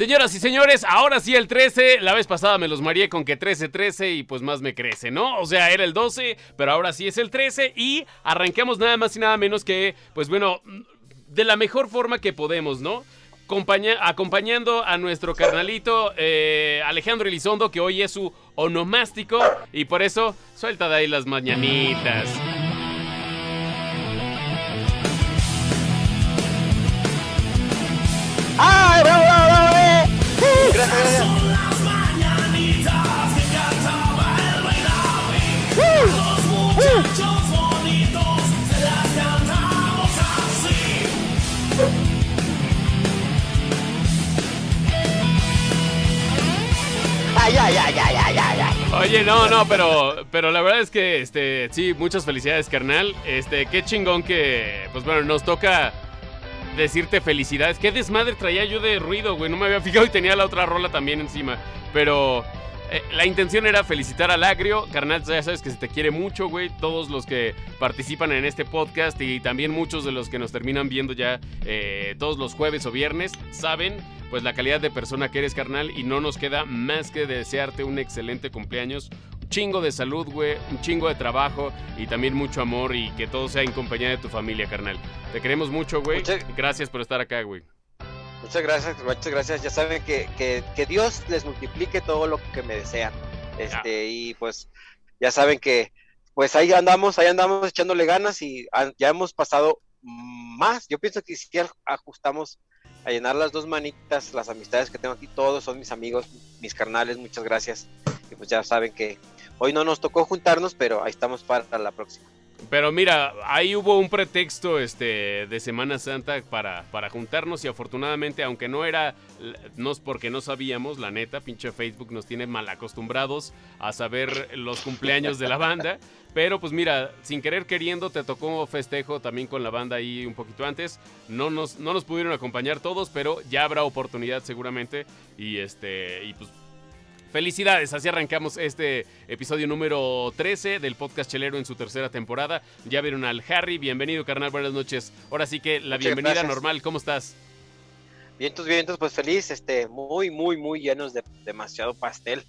Señoras y señores, ahora sí el 13. La vez pasada me los mareé con que 13, 13 y pues más me crece, ¿no? O sea, era el 12, pero ahora sí es el 13 y arrancamos nada más y nada menos que, pues bueno, de la mejor forma que podemos, ¿no? acompañando a nuestro carnalito eh, Alejandro Elizondo, que hoy es su onomástico y por eso suelta de ahí las mañanitas. ¡Ay, Oye, no, no, pero, pero la verdad es que, este, sí, muchas felicidades, carnal. Este, qué chingón que, pues bueno, nos toca decirte felicidades. Qué desmadre traía yo de ruido, güey. No me había fijado y tenía la otra rola también encima. Pero eh, la intención era felicitar al Agrio. Carnal, ya sabes que se te quiere mucho, güey. Todos los que participan en este podcast y también muchos de los que nos terminan viendo ya eh, todos los jueves o viernes saben pues la calidad de persona que eres, carnal. Y no nos queda más que desearte un excelente cumpleaños chingo de salud, güey, un chingo de trabajo y también mucho amor y que todo sea en compañía de tu familia, carnal. Te queremos mucho, güey. Gracias por estar acá, güey. Muchas gracias, muchas gracias. Ya saben que, que, Dios les multiplique todo lo que me desean. Este, y pues ya saben que pues ahí andamos, ahí andamos echándole ganas y ya hemos pasado más. Yo pienso que si ajustamos a llenar las dos manitas, las amistades que tengo aquí, todos son mis amigos, mis carnales, muchas gracias. Y pues ya saben que Hoy no nos tocó juntarnos, pero ahí estamos para la próxima. Pero mira, ahí hubo un pretexto este, de Semana Santa para, para juntarnos y afortunadamente, aunque no era, no es porque no sabíamos, la neta, pinche Facebook nos tiene mal acostumbrados a saber los cumpleaños de la banda. Pero pues mira, sin querer queriendo, te tocó festejo también con la banda ahí un poquito antes. No nos, no nos pudieron acompañar todos, pero ya habrá oportunidad seguramente. Y este, y pues Felicidades, así arrancamos este episodio número 13 del podcast Chelero en su tercera temporada. Ya vieron al Harry, bienvenido carnal, buenas noches. Ahora sí que la bienvenida normal, ¿cómo estás? Vientos, vientos, pues feliz, este, muy, muy, muy llenos de demasiado pastel.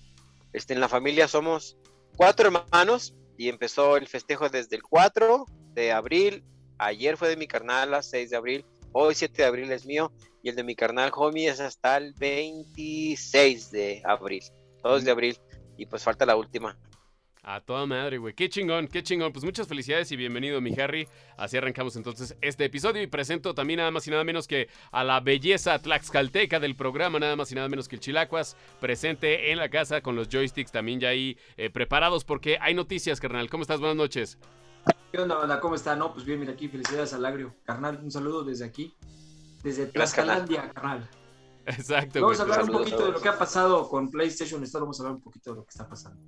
Este, en la familia somos cuatro hermanos y empezó el festejo desde el 4 de abril. Ayer fue de mi carnal, a 6 de abril. Hoy 7 de abril es mío y el de mi carnal homie es hasta el 26 de abril. 2 de abril. Y pues falta la última. A toda madre, güey. Qué chingón, qué chingón. Pues muchas felicidades y bienvenido, mi Harry. Así arrancamos entonces este episodio y presento también nada más y nada menos que a la belleza tlaxcalteca del programa, nada más y nada menos que el Chilacuas, presente en la casa con los joysticks también ya ahí eh, preparados porque hay noticias, carnal. ¿Cómo estás? Buenas noches. ¿Qué onda, banda? ¿Cómo está? No, pues bien, mira aquí, felicidades al Agrio. Carnal, un saludo desde aquí, desde Tlaxcalandia, carnal. Exacto. Vamos a hablar un poquito de lo que ha pasado con PlayStation Store, vamos a hablar un poquito de lo que está pasando.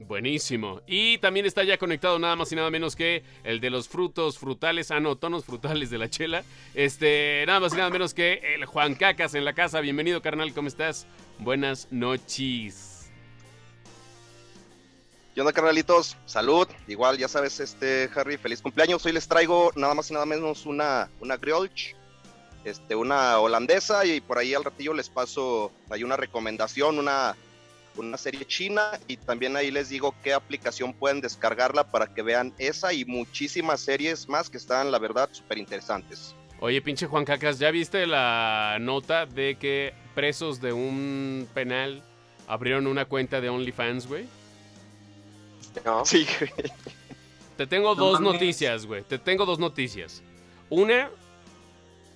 Buenísimo. Y también está ya conectado nada más y nada menos que el de los frutos frutales, ah no, tonos frutales de la chela. Este, nada más y nada menos que el Juan Cacas en la casa. Bienvenido, carnal, ¿cómo estás? Buenas noches. ¿Qué onda, carnalitos? Salud. Igual, ya sabes, este, Harry, feliz cumpleaños. Hoy les traigo nada más y nada menos una, una Griolch este, una holandesa y por ahí al ratillo les paso, hay una recomendación, una, una serie china y también ahí les digo qué aplicación pueden descargarla para que vean esa y muchísimas series más que están, la verdad, súper interesantes. Oye, pinche Juan Cacas, ¿ya viste la nota de que presos de un penal abrieron una cuenta de OnlyFans, güey? No. Sí, güey. Te tengo dos noticias, güey. Te tengo dos noticias. Una,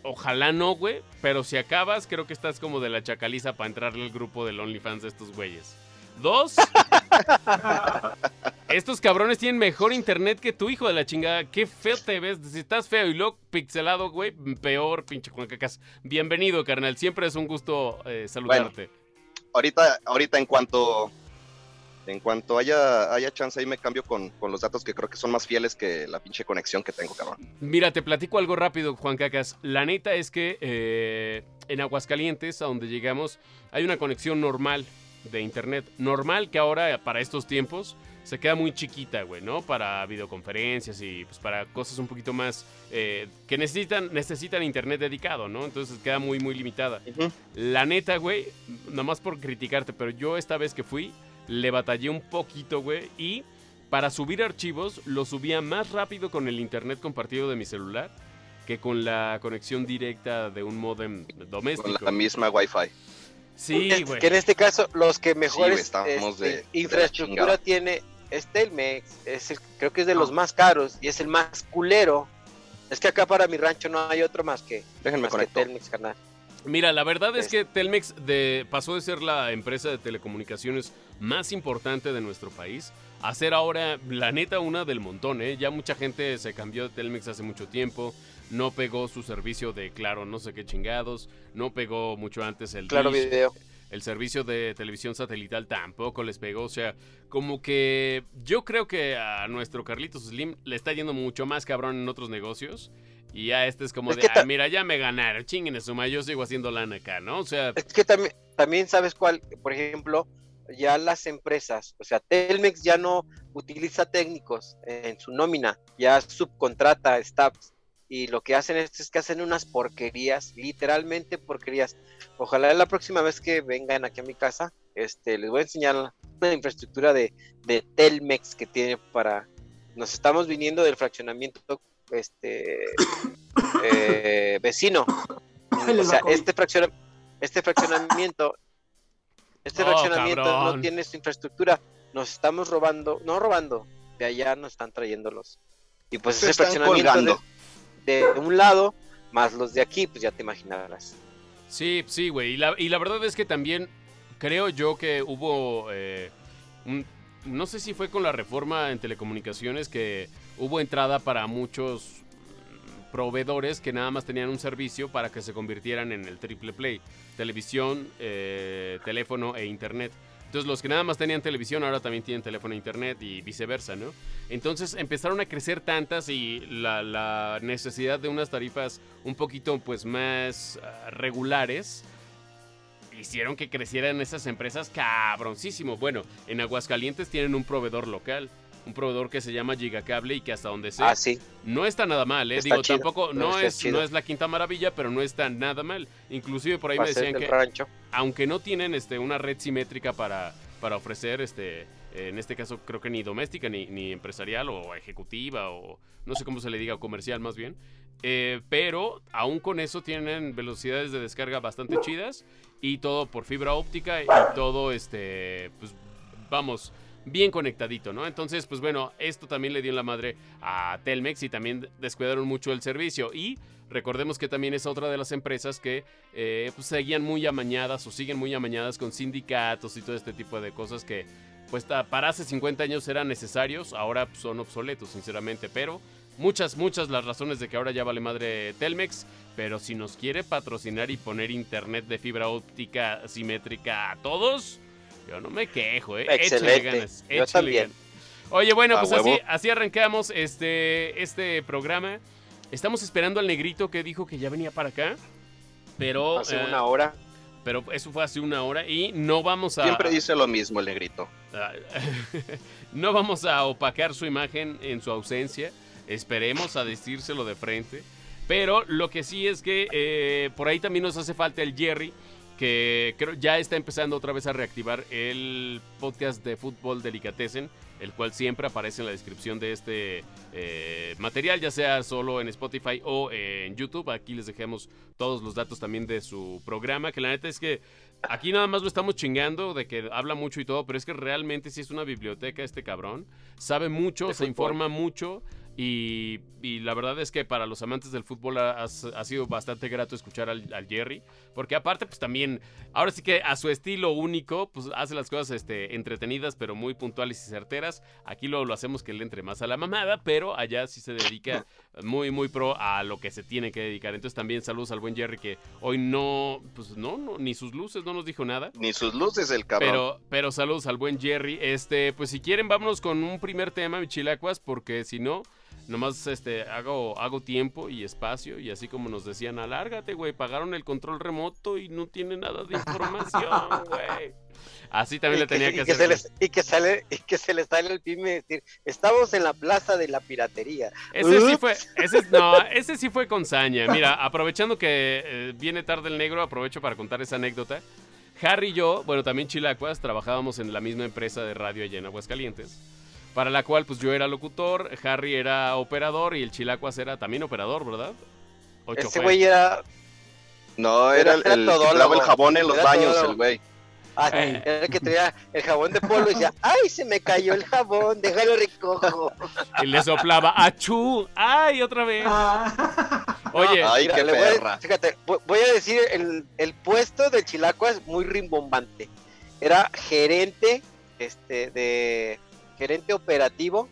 Ojalá no, güey. Pero si acabas, creo que estás como de la chacaliza para entrarle al grupo del OnlyFans de estos güeyes. Dos. estos cabrones tienen mejor internet que tu hijo de la chingada. Qué feo te ves. Si estás feo y luego pixelado, güey, peor, pinche Juan Cacas. Bienvenido, carnal. Siempre es un gusto eh, saludarte. ahorita, ahorita en cuanto en cuanto haya, haya chance ahí me cambio con, los datos que creo que son más fieles que la pinche conexión que tengo, cabrón. Mira, te platico algo rápido, Juan Cacas. La neta es que eh, en Aguascalientes, a donde llegamos, hay una conexión normal de internet. Normal que ahora, para estos tiempos, se queda muy chiquita, güey, ¿no? Para videoconferencias y pues para cosas un poquito más eh, que necesitan, necesitan internet dedicado, ¿no? Entonces queda muy, muy limitada. La neta, güey, nomás por criticarte, pero yo esta vez que fui, le batallé un poquito, güey, y para subir archivos lo subía más rápido con el internet compartido de mi celular que con la conexión directa de un modem doméstico. Con la misma Wi-Fi. Sí, güey. Que en este caso, los que mejores este, infraestructura tiene es Telmex. Es creo que es de los más caros y es el más culero. Es que acá para mi rancho no hay otro más que, Déjenme más Telmex, carnal. Mira, la verdad es que Telmex de, pasó de ser la empresa de telecomunicaciones más importante de nuestro país a ser ahora, la neta, una del montón, ¿eh? Ya mucha gente se cambió de Telmex hace mucho tiempo no pegó su servicio de Claro, no sé qué chingados, no pegó mucho antes el Claro Video. El servicio de televisión satelital tampoco les pegó, o sea, como que yo creo que a nuestro Carlitos Slim le está yendo mucho más cabrón en otros negocios. Y a este es como de, ah, mira, ya me ganaron, chinguen en suma, yo sigo haciendo lana acá, ¿no? O sea... Es que también, también sabes cuál, por ejemplo, ya las empresas, o sea, Telmex ya no utiliza técnicos en su nómina, ya subcontrata staffs y lo que hacen es, que hacen unas porquerías, literalmente porquerías. Ojalá la próxima vez que vengan aquí a mi casa, este, les voy a enseñar la infraestructura de, Telmex que tiene para... Nos estamos viniendo del fraccionamiento este eh, vecino. O sea, este, este fraccionamiento, este oh, fraccionamiento no tiene su infraestructura. Nos estamos robando, no robando, de allá nos están trayéndolos. Y pues ese fraccionamiento de un lado, más los de aquí, pues ya te imaginarás. Sí, sí, güey. Y la, y la verdad es que también creo yo que hubo eh, no sé si fue con la reforma en telecomunicaciones que hubo entrada para muchos proveedores que nada más tenían un servicio para que se convirtieran en el triple play. Televisión, eh, teléfono e internet. Entonces los que nada más tenían televisión ahora también tienen teléfono e internet y viceversa, ¿no? Entonces empezaron a crecer tantas y la, necesidad de unas tarifas un poquito pues más ah, regulares hicieron que crecieran esas empresas cabroncísimo. Bueno, en Aguascalientes tienen un proveedor local un proveedor que se llama Gigacable y que hasta donde sea ah, no está nada mal, ¿eh? Digo, tampoco no, es no es la quinta maravilla, pero no está nada mal. Inclusive por ahí me decían que aunque no tienen este una red simétrica para para ofrecer este en este caso creo que ni doméstica ni, ni empresarial o ejecutiva o no sé cómo se le diga comercial más bien eh, pero aún con eso tienen velocidades de descarga bastante chidas y todo por fibra óptica y todo este pues vamos bien conectadito, ¿no? Entonces, pues bueno, esto también le dio en la madre a Telmex y también descuidaron mucho el servicio. Y recordemos que también es otra de las empresas que eh, pues, seguían muy amañadas o siguen muy amañadas con sindicatos y todo este tipo de cosas que pues para hace 50 años eran necesarios, ahora pues, son obsoletos, sinceramente, pero muchas, muchas las razones de que ahora ya vale madre Telmex, pero si nos quiere patrocinar y poner internet de fibra óptica simétrica a todos, yo no me quejo, ¿eh? Excelente. Ganas, Yo también. Oye, bueno, pues así, así arrancamos este, este programa. Estamos esperando al negrito que dijo que ya venía para acá. Pero. Hace una eh, hora. Pero eso fue hace una hora y no vamos a. Siempre dice lo mismo el negrito. Ah, no vamos a opacar su imagen en su ausencia. Esperemos a decírselo de frente. Pero lo que sí es que eh, por ahí también nos hace falta el Jerry que creo ya está empezando otra vez a reactivar el podcast de fútbol Delicatessen, el cual siempre aparece en la descripción de este eh, material, ya sea solo en Spotify o en YouTube. Aquí les dejamos todos los datos también de su programa, que la neta es que aquí nada más lo estamos chingando de que habla mucho y todo, pero es que realmente sí es una biblioteca este cabrón. Sabe mucho, se informa mucho y, la verdad es que para los amantes del fútbol ha, sido bastante grato escuchar al, Jerry. Porque aparte, pues también, ahora sí que a su estilo único, pues hace las cosas este, entretenidas, pero muy puntuales y certeras. Aquí lo, lo hacemos que le entre más a la mamada, pero allá sí se dedica muy, muy pro a lo que se tiene que dedicar. Entonces también saludos al buen Jerry que hoy no, pues no, no ni sus luces no nos dijo nada. Ni sus luces el cabrón. Pero, pero saludos al buen Jerry. Este, pues si quieren, vámonos con un primer tema, Michilacuas, porque si no Nomás este, hago, hago tiempo y espacio y así como nos decían, alárgate, güey, pagaron el control remoto y no tiene nada de información, güey. Así también le tenía que, hacer. y, que sale, y que se le sale el pyme decir, estamos en la plaza de la piratería. Ese sí fue, ese, no, ese sí fue con saña. Mira, aprovechando que eh, viene tarde el negro, aprovecho para contar esa anécdota. Harry y yo, bueno, también Chilacuas, trabajábamos en la misma empresa de radio allá en Aguascalientes. Para la cual, pues yo era locutor, Harry era operador y el Chilacuas era también operador, ¿verdad? Ese güey era. No, era, el, el, el jabón en los baños, el güey. Ah, era el que traía el jabón de polvo y decía, ¡ay, se me cayó el jabón! Déjalo recojo. Y le soplaba, ¡achú! ¡Ay, otra vez! Ah. Oye, Ay, qué voy a, fíjate, voy a decir, el, el puesto de Chilacua es muy rimbombante. Era gerente, este, de gerente operativo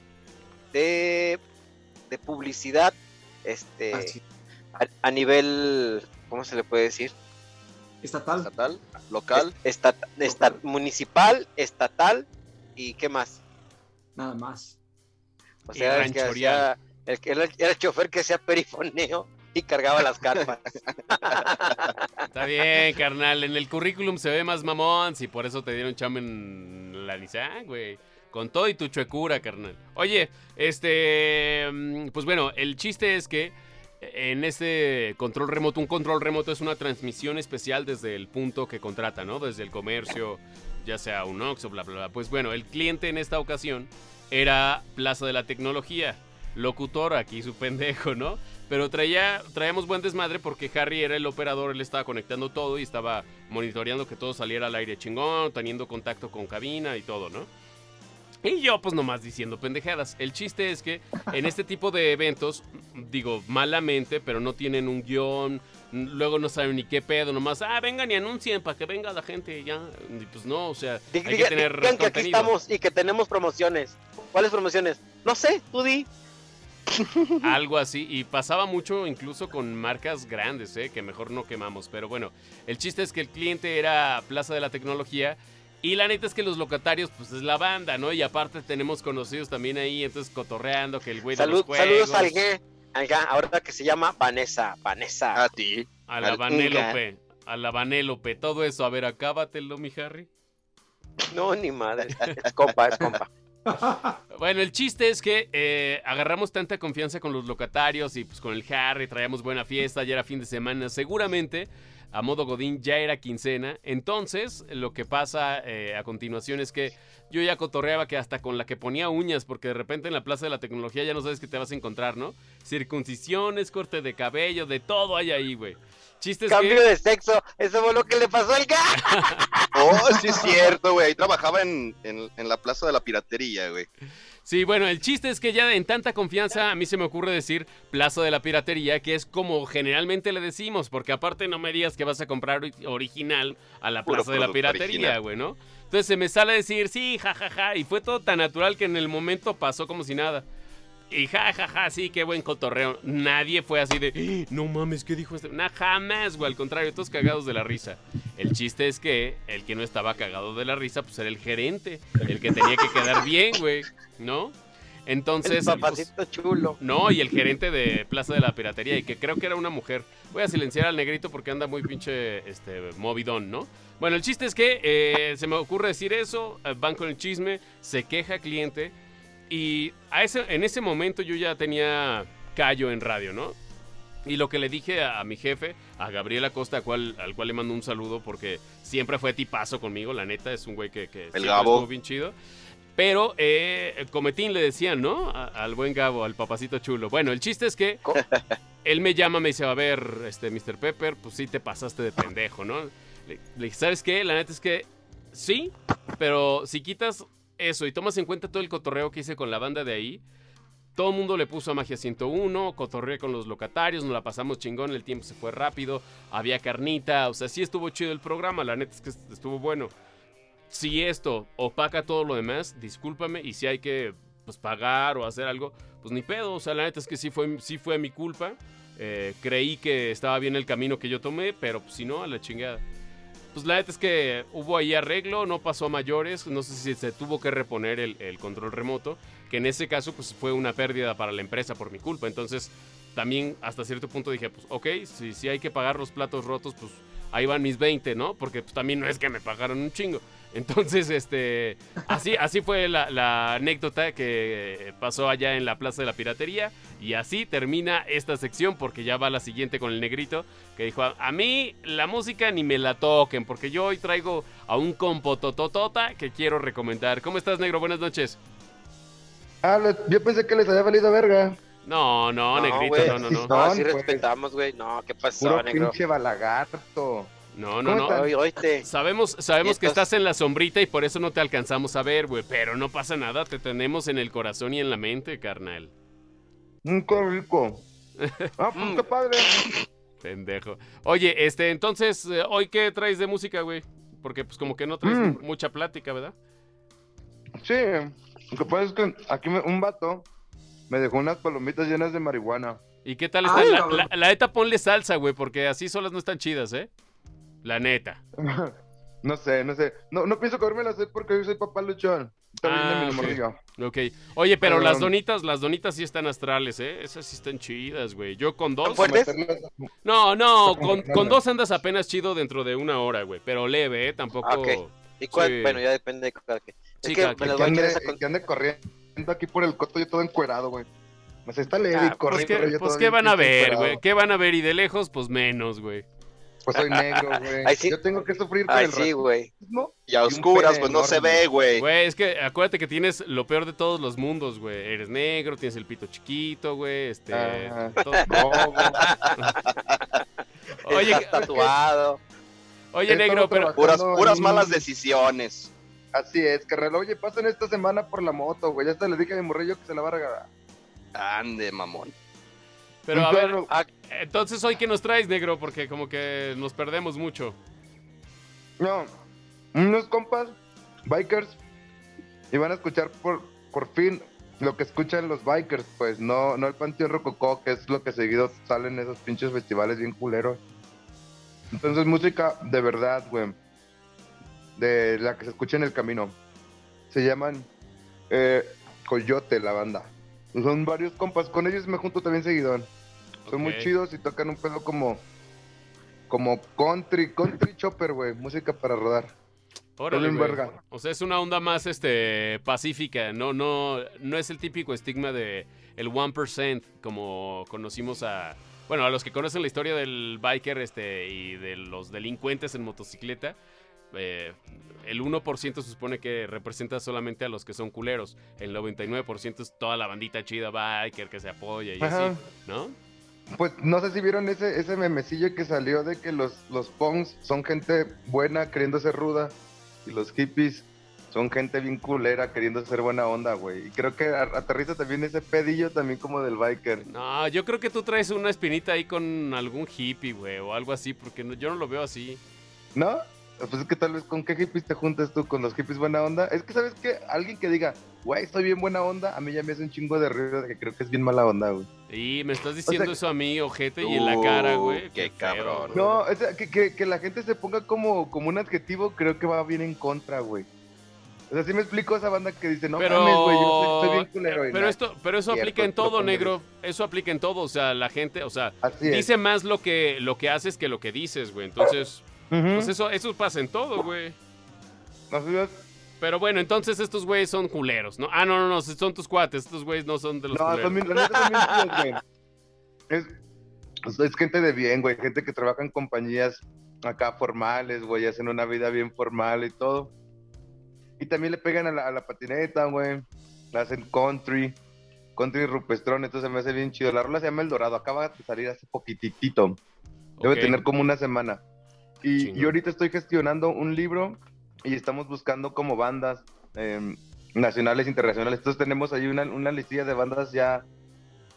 de, de publicidad, este, ah, a, nivel, ¿cómo se le puede decir? Estatal. Estatal, local. municipal, estatal y qué más. Nada más. O sea, el que hacía, el, era el chofer que hacía perifoneo y cargaba las carpas. Está bien, carnal. En el currículum se ve más mamón, si por eso te dieron chamba en la Nissan, güey. Con todo y tu chuecura, carnal. Oye, este. Mm, pues bueno, el chiste es que en este control remoto, un control remoto es una transmisión especial desde el punto que contrata, ¿no? Desde el comercio, ya sea un Ox o bla, bla, bla. Pues bueno, el cliente en esta ocasión era Plaza de la Tecnología. Locutor, aquí su pendejo, ¿no? Pero traía, traíamos buen desmadre porque Harry era el operador, él estaba conectando todo y estaba monitoreando que todo saliera al aire chingón, teniendo contacto con cabina y todo, ¿no? Y yo pues nomás diciendo pendejadas. El chiste es que en este tipo de eventos, digo malamente, pero no tienen un guion, luego no saben ni qué pedo, nomás, ah, vengan y anuncien para que venga la gente y ya. pues no, o sea, hay que tener que aquí estamos y que tenemos promociones. ¿Cuáles promociones? No sé, tú di. Algo así, y pasaba mucho incluso con marcas grandes, ¿eh? que mejor no quemamos. Pero bueno, el chiste es que el cliente era Plaza de la Tecnología y la neta es que los locatarios, pues es la banda, ¿no? Y aparte tenemos conocidos también ahí, entonces cotorreando que el güey de los juegos. Saludos al G, ahora que se llama Vanessa, Vanessa. A ti. A la Vanélope, a la Vanélope, todo eso. A ver, acábatelo, mi Harry. No, ni madre. Es compa, es compa. Bueno, el chiste es que eh, agarramos tanta confianza con los locatarios y pues con el Harry, traíamos buena fiesta, ya era fin de semana. Seguramente a modo Godín ya era quincena. Entonces, lo que pasa eh, a continuación es que yo ya cotorreaba que hasta con la que ponía uñas, porque de repente en la Plaza de la Tecnología ya no sabes qué te vas a encontrar, ¿no? Circuncisiones, corte de cabello, de todo hay ahí, güey. Chistes Cambio de sexo, eso fue lo que le pasó al gato. oh, sí es cierto, güey. Ahí trabajaba en, en la Plaza de la Piratería, güey. Sí, bueno, el chiste es que ya en tanta confianza a mí se me ocurre decir Plaza de la Piratería, que es como generalmente le decimos, porque aparte no me digas que vas a comprar original a la Plaza de la Piratería, güey, ¿no? Entonces se me sale a decir, sí, jajaja, ja, ja, y fue todo tan natural que en el momento pasó como si nada. Y jajaja, ja, sí, qué buen cotorreo. Nadie fue así de, no mames, ¿qué dijo este? Nah, jamás, güey, al contrario, todos cagados de la risa. El chiste es que el que no estaba cagado de la risa, pues era el gerente, el que tenía que quedar bien, güey, ¿no? Entonces. El papacito pues, chulo. No, y el gerente de Plaza de la Piratería, y que creo que era una mujer. Voy a silenciar al negrito porque anda muy pinche este, movidón, ¿no? Bueno, el chiste es que eh, se me ocurre decir eso, eh, van con el chisme, se queja cliente y a ese, en ese momento yo ya tenía callo en radio, ¿no? Y lo que le dije a, mi jefe, a Gabriel Acosta, al cual, al cual le mando un saludo porque siempre fue tipazo conmigo, la neta, es un güey que, que el Gabo. bien chido. Pero eh, Cometín le decían, ¿no? al buen Gabo, al papacito chulo. Bueno, el chiste es que él me llama, me dice, a ver, este, Mr. Pepper, pues sí te pasaste de pendejo, ¿no? Le, le dije, ¿sabes qué? La neta es que sí, pero si quitas eso, y tomas en cuenta todo el cotorreo que hice con la banda de ahí. Todo el mundo le puso a Magia 101, cotorreé con los locatarios, nos la pasamos chingón, el tiempo se fue rápido, había carnita, o sea, sí estuvo chido el programa, la neta es que estuvo bueno. Si esto opaca todo lo demás, discúlpame, y si hay que pues, pagar o hacer algo, pues ni pedo, o sea, la neta es que sí fue, sí fue mi culpa. Eh, creí que estaba bien el camino que yo tomé, pero pues, si no, a la chingada. Pues la neta es que hubo ahí arreglo, no pasó a mayores, no sé si se tuvo que reponer el, el control remoto, que en ese caso pues fue una pérdida para la empresa por mi culpa. Entonces también hasta cierto punto dije, pues ok, si, si hay que pagar los platos rotos, pues ahí van mis 20, ¿no? Porque pues, también no es que me pagaron un chingo. Entonces, este, así, así fue la, la anécdota que pasó allá en la Plaza de la Piratería. Y así termina esta sección porque ya va la siguiente con el negrito que dijo, a, mí la música ni me la toquen porque yo hoy traigo a un compotototota que quiero recomendar. ¿Cómo estás, negro? Buenas noches. Ah, yo pensé que les había valido verga. No, no, No, negrito, no, no, no. No, sí pues. respetamos, güey. No, ¿qué pasó, Puro negro? pinche balagarto. No, no, ¿Cómo no. oíste. Sabemos, sabemos que estás en la sombrita y por eso no te alcanzamos a ver, güey. Pero no pasa nada, te tenemos en el corazón y en la mente, carnal. Un qué rico. Ah, pues Mm. qué padre. Pendejo. Oye, este, entonces, eh, ¿hoy qué traes de música, güey? Porque pues como que no traes Mm. mucha plática, ¿verdad? Sí, lo que pasa es que aquí me- un vato me dejó unas palomitas llenas de marihuana. ¿Y qué tal está? Ay, la, la- la neta, ponle salsa, güey, porque así solas no están chidas, ¿eh? La neta. no sé, no sé. No, no pienso comérmela así porque yo soy papá luchón. Bien Ah, de mi ok. morrillo. Ok. Oye, pero Um, las donitas, las donitas sí están astrales, ¿eh? Esas sí están chidas, güey. Yo con dos... ¿Están fuertes? Meterlas- No, no, con, con dos andas apenas chido dentro de una hora, güey. Pero leve, ¿eh? Tampoco... Ah, ok. ¿Y cuál? Sí. Bueno, ya depende de cada quien. Sí, es que cada me las Que voy a ande, esa con- que ande corriendo aquí por el coto yo todo encuerado, güey. Sea, está leve Ah, y pues Pues, corriendo. ¿qué, pero yo pues, todo ¿qué van a ver, güey? ¿Qué van a ver? Y de lejos, pues menos, güey. Pues soy negro, güey. Ay, sí. Yo tengo que sufrir por Ay, el sí, güey. Y a oscuras, pues no se ve, güey. Güey, es que acuérdate que tienes lo peor de todos los mundos, güey. Eres negro, tienes el pito chiquito, güey. Este. Ajá. todo-. Oye, Estás tatuado. oye, negro, pero. Puras, puras malas decisiones. Así es, carnal. Oye, pasen esta semana por la moto, güey. Ya hasta le dije a mi morrillo que se la va a regalar. Ande, mamón. Pero a ver, entonces hoy, ¿qué nos traes, negro? Porque como que nos perdemos mucho. No, unos compas, bikers, y van a escuchar por, por fin lo que escuchan los bikers, pues no, no el Panteón Rococó, que es lo que seguido salen en esos pinches festivales bien culeros. Entonces, música de verdad, güey. De la que se escucha en el camino. Se llaman eh, Coyote, la banda. Son varios compas, con ellos me junto también seguidón. Son muy chidos y tocan un pedo como como country, country chopper, güey, música para rodar. Órale, verga. O sea, es una onda más este pacífica, no no no es el típico estigma de el 1% como conocimos a bueno, a los que conocen la historia del biker este y de los delincuentes en motocicleta, eh, el 1% se supone que representa solamente a los que son culeros, el 99% es toda la bandita chida biker que se apoya y Ajá. así, ¿no? Pues no sé si vieron ese, ese memecillo que salió de que los, los punks son gente buena queriendo ser ruda y los hippies son gente bien culera queriendo ser buena onda, güey. Y creo que aterriza también ese pedillo también como del biker. No, yo creo que tú traes una espinita ahí con algún hippie, güey, o algo así, porque no- yo no lo veo así. ¿No? Pues es que tal vez con qué hippies te juntas tú, con los hippies buena onda. Es que, ¿sabes qué? Alguien que diga, güey, estoy bien buena onda, a mí ya me hace un chingo de ruido de que creo que es bien mala onda, güey. Y me estás diciendo sea, eso a mí, ojete, y en la cara, güey. Qué cabrón. No, o sea, que, que, que la gente se ponga como, como un adjetivo, creo que va bien en contra, güey. O sea, sí me explico a esa banda que dice, no Pero, mames, güey, yo soy, soy bien culero. y pero nada. esto, pero eso Cierto, aplica en todo, negro. Eso aplica en todo. O sea, la gente, o sea, Así es. dice más lo que, lo que haces que lo que dices, güey. Entonces, pues eso, eso pasa en todo, güey. Así es. Pero bueno, entonces estos güeyes son culeros, ¿no? Ah, no, no, no, son tus cuates. Estos güeyes no son de los No, culeros. son bien chidos, güey. Es, es gente de bien, güey. Gente que trabaja en compañías acá formales, güey. Hacen una vida bien formal y todo. Y también le pegan a la, a la patineta, güey. Hacen country. Country rupestrón. Entonces me hace bien chido. La rola se llama El Dorado. Acaba de salir hace poquitito. Debe tener como una semana. Y yo ahorita estoy gestionando un libro y estamos buscando como bandas eh, nacionales, internacionales. Entonces tenemos ahí una, una listilla de bandas ya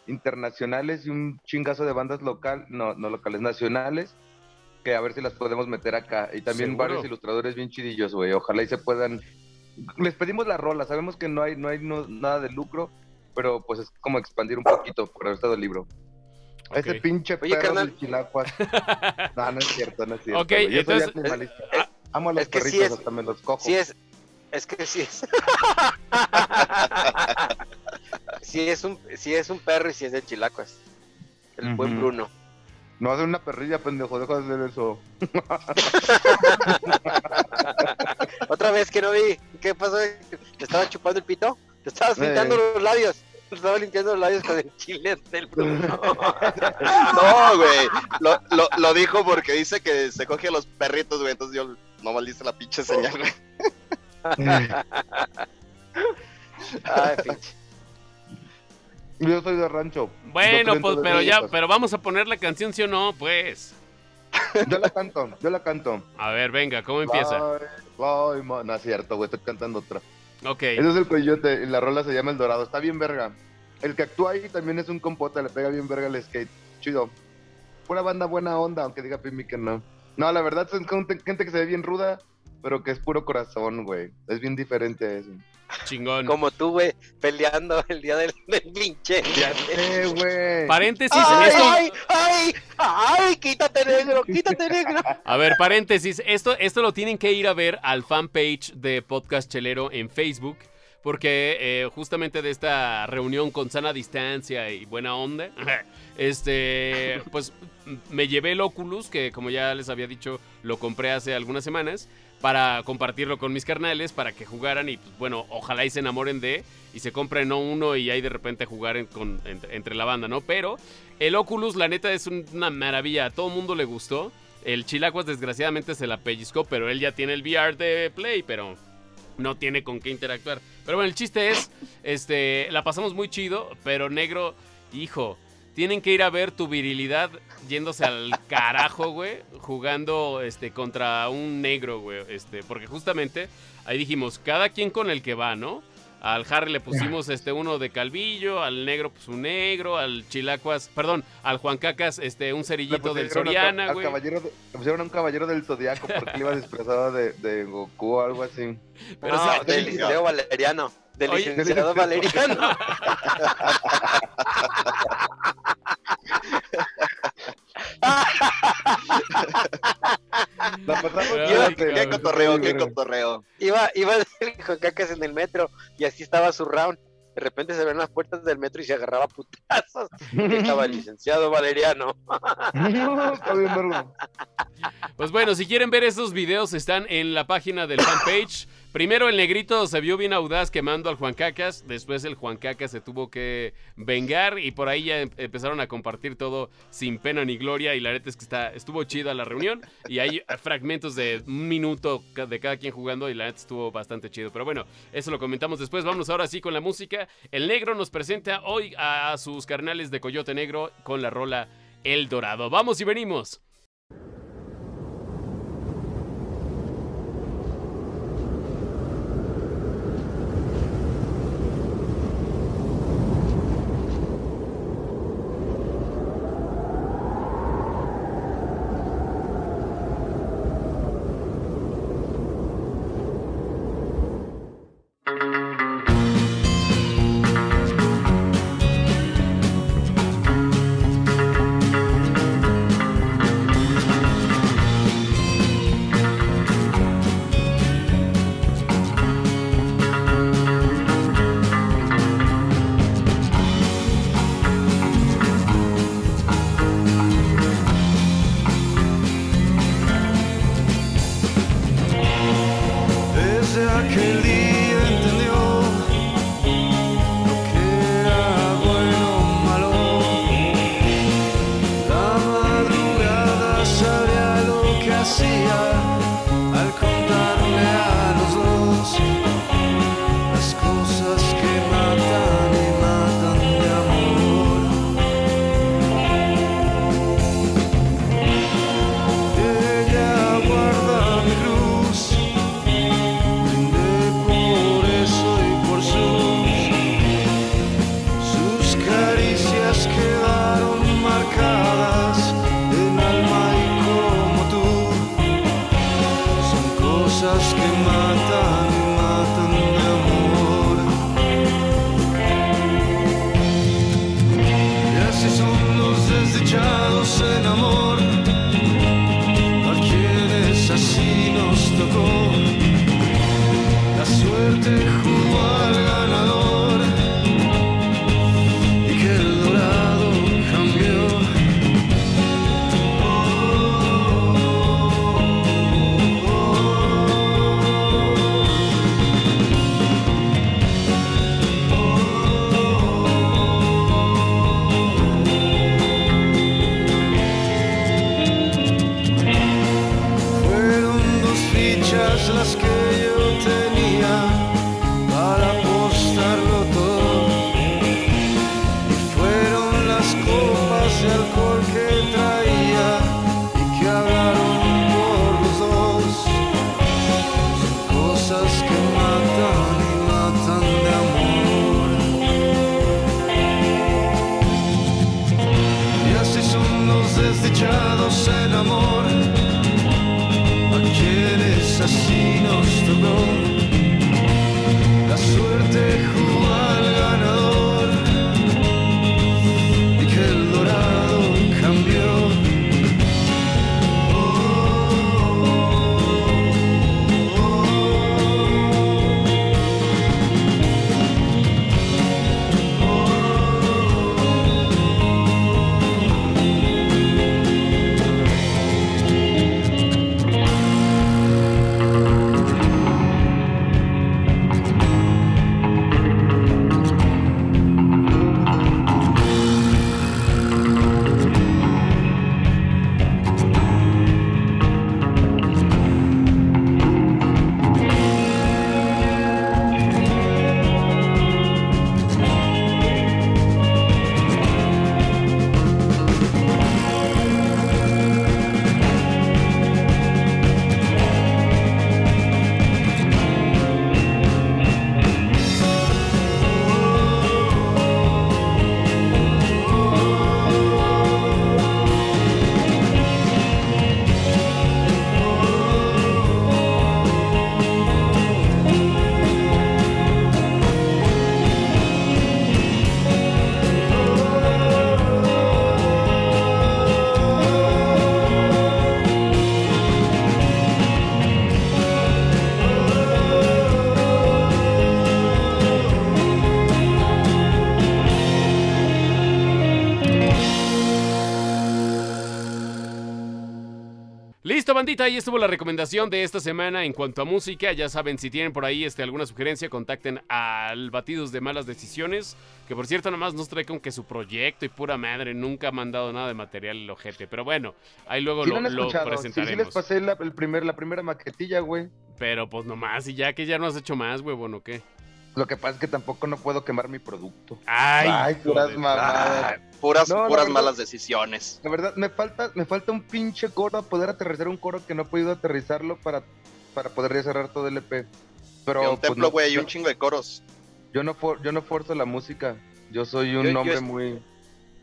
internacionales y un chingazo de bandas local, no, no locales, nacionales, que a ver si las podemos meter acá. Y también Seguro. varios ilustradores bien chidillos, güey. Ojalá y se puedan... Les pedimos la rola, sabemos que no hay, no hay no- nada de lucro, pero pues es como expandir un poquito por el estado del libro. Ok. Ese pinche Oye, perro carnal. del chilacuas. no, no es cierto, no es cierto. Ok, güey. Yo soy entonces- animalista. Amo a los Es que sí perritos, es- hasta me los cojo. Sí es, es que sí es. sí es un, sí es un perro y sí es de Chilacuas. El buen. Bruno. No hacer una perrilla, pendejo, deja de hacer eso. Otra vez que no vi, ¿qué pasó? ¿Te estaba chupando el pito? ¿Te estabas Eh. limpiando los labios? Te estaba limpiando los labios con el chile del Bruno. No, güey. Lo, lo, lo dijo porque dice que se coge a los perritos, güey. Entonces yo no maldiste la pinche señal, güey. Ay, pinche. Yo soy de rancho. Bueno, pues, de pero ya, pero vamos a poner la canción, ¿sí o no? Pues. Yo la canto, yo la canto. A ver, venga, ¿cómo empieza? Ay, no es cierto, güey, estoy cantando otra. Ok. Ese es el coyote y la rola se llama El Dorado. Está bien verga. El que actúa ahí también es un compota, le pega bien verga el skate. Chido. Pura banda buena onda, aunque diga Pimi que no. No, la verdad son gente gente que se ve bien ruda, pero que es puro corazón, güey. Es bien diferente eso. Chingón. Como tú, güey, peleando el día del, del pinche. Eh, güey. Paréntesis, ¡Ay, esto. ay, ay! ¡Ay! ¡Quítate negro! ¡Quítate negro! A ver, paréntesis, esto, esto lo tienen que ir a ver al fanpage de Podcast Chelero en Facebook, porque eh, justamente de esta reunión con sana distancia y buena onda, este, pues me llevé el Oculus, que como ya les había dicho, lo compré hace algunas semanas, para compartirlo con mis carnales, para que jugaran y pues bueno, ojalá y se enamoren de, y se compren no uno y ahí de repente jugar en- con- entre, entre la banda, ¿no? Pero el Oculus, la neta, es un- una maravilla, a todo el mundo le gustó. El Chilacuas desgraciadamente se la pellizcó, pero él ya tiene el VR de Play, pero no tiene con qué interactuar. Pero bueno, el chiste es, este, la pasamos muy chido, pero negro, hijo, tienen que ir a ver tu virilidad yéndose al carajo, güey, jugando este contra un negro, güey, este, porque justamente ahí dijimos, cada quien con el que va, ¿no? Al Harry le pusimos este uno de calvillo, al negro pues un negro, al Chilacuas, perdón, al Juan Cacas este un cerillito del a- Soriana, al güey. caballero de- le pusieron a un caballero del zodiaco porque iba disfrazado de, de Goku o algo así. Pero, no, o sea, del licenciado Valeriano. Del Oye, licenciado Valeriano. La pasamos qué cotorreo, qué cotorreo. Iba, iba el Juan Cacas en el metro y así estaba su round. De repente se ven las puertas del metro y se agarraba putazos. Estaba el licenciado Valeriano. Está bien verlo. Pues bueno, si quieren ver esos videos están en la página del fanpage. Primero el negrito se vio bien audaz quemando al Juan Cacas, después el Juan Cacas se tuvo que vengar y por ahí ya em- empezaron a compartir todo sin pena ni gloria y la neta es que está, estuvo chida la reunión y hay fragmentos de un minuto de cada quien jugando y la neta estuvo bastante chido. Pero bueno, eso lo comentamos después. Vamos ahora sí con la música. El negro nos presenta hoy a sus carnales de Coyote Negro con la rola El Dorado. Vamos y venimos. Bandita, ahí estuvo la recomendación de esta semana en cuanto a música. Ya saben, si tienen por ahí este, alguna sugerencia, contacten al Batidos de Malas Decisiones. Que por cierto, nomás nos trae con que su proyecto y pura madre nunca ha mandado nada de material el ojete. Pero bueno, ahí luego Sí lo, escuchado. Sí, sí presentaremos. les pasé la, el primer, la primera maquetilla, güey. Pero pues nomás, y ya que ya no has hecho más, huevón, ¿o qué? Lo que pasa es que tampoco no puedo quemar mi producto. Ay, Ay, puras mamadas. Puras No, puras verdad- malas decisiones. La verdad, me falta, me falta un pinche coro, poder aterrizar un coro que no he podido aterrizarlo para, para poder ya cerrar todo el EP. Pero Y un pues, templo, no, güey, y yo, un chingo de coros. yo no for- yo no forzo la música. Yo soy un Yo- hombre muy.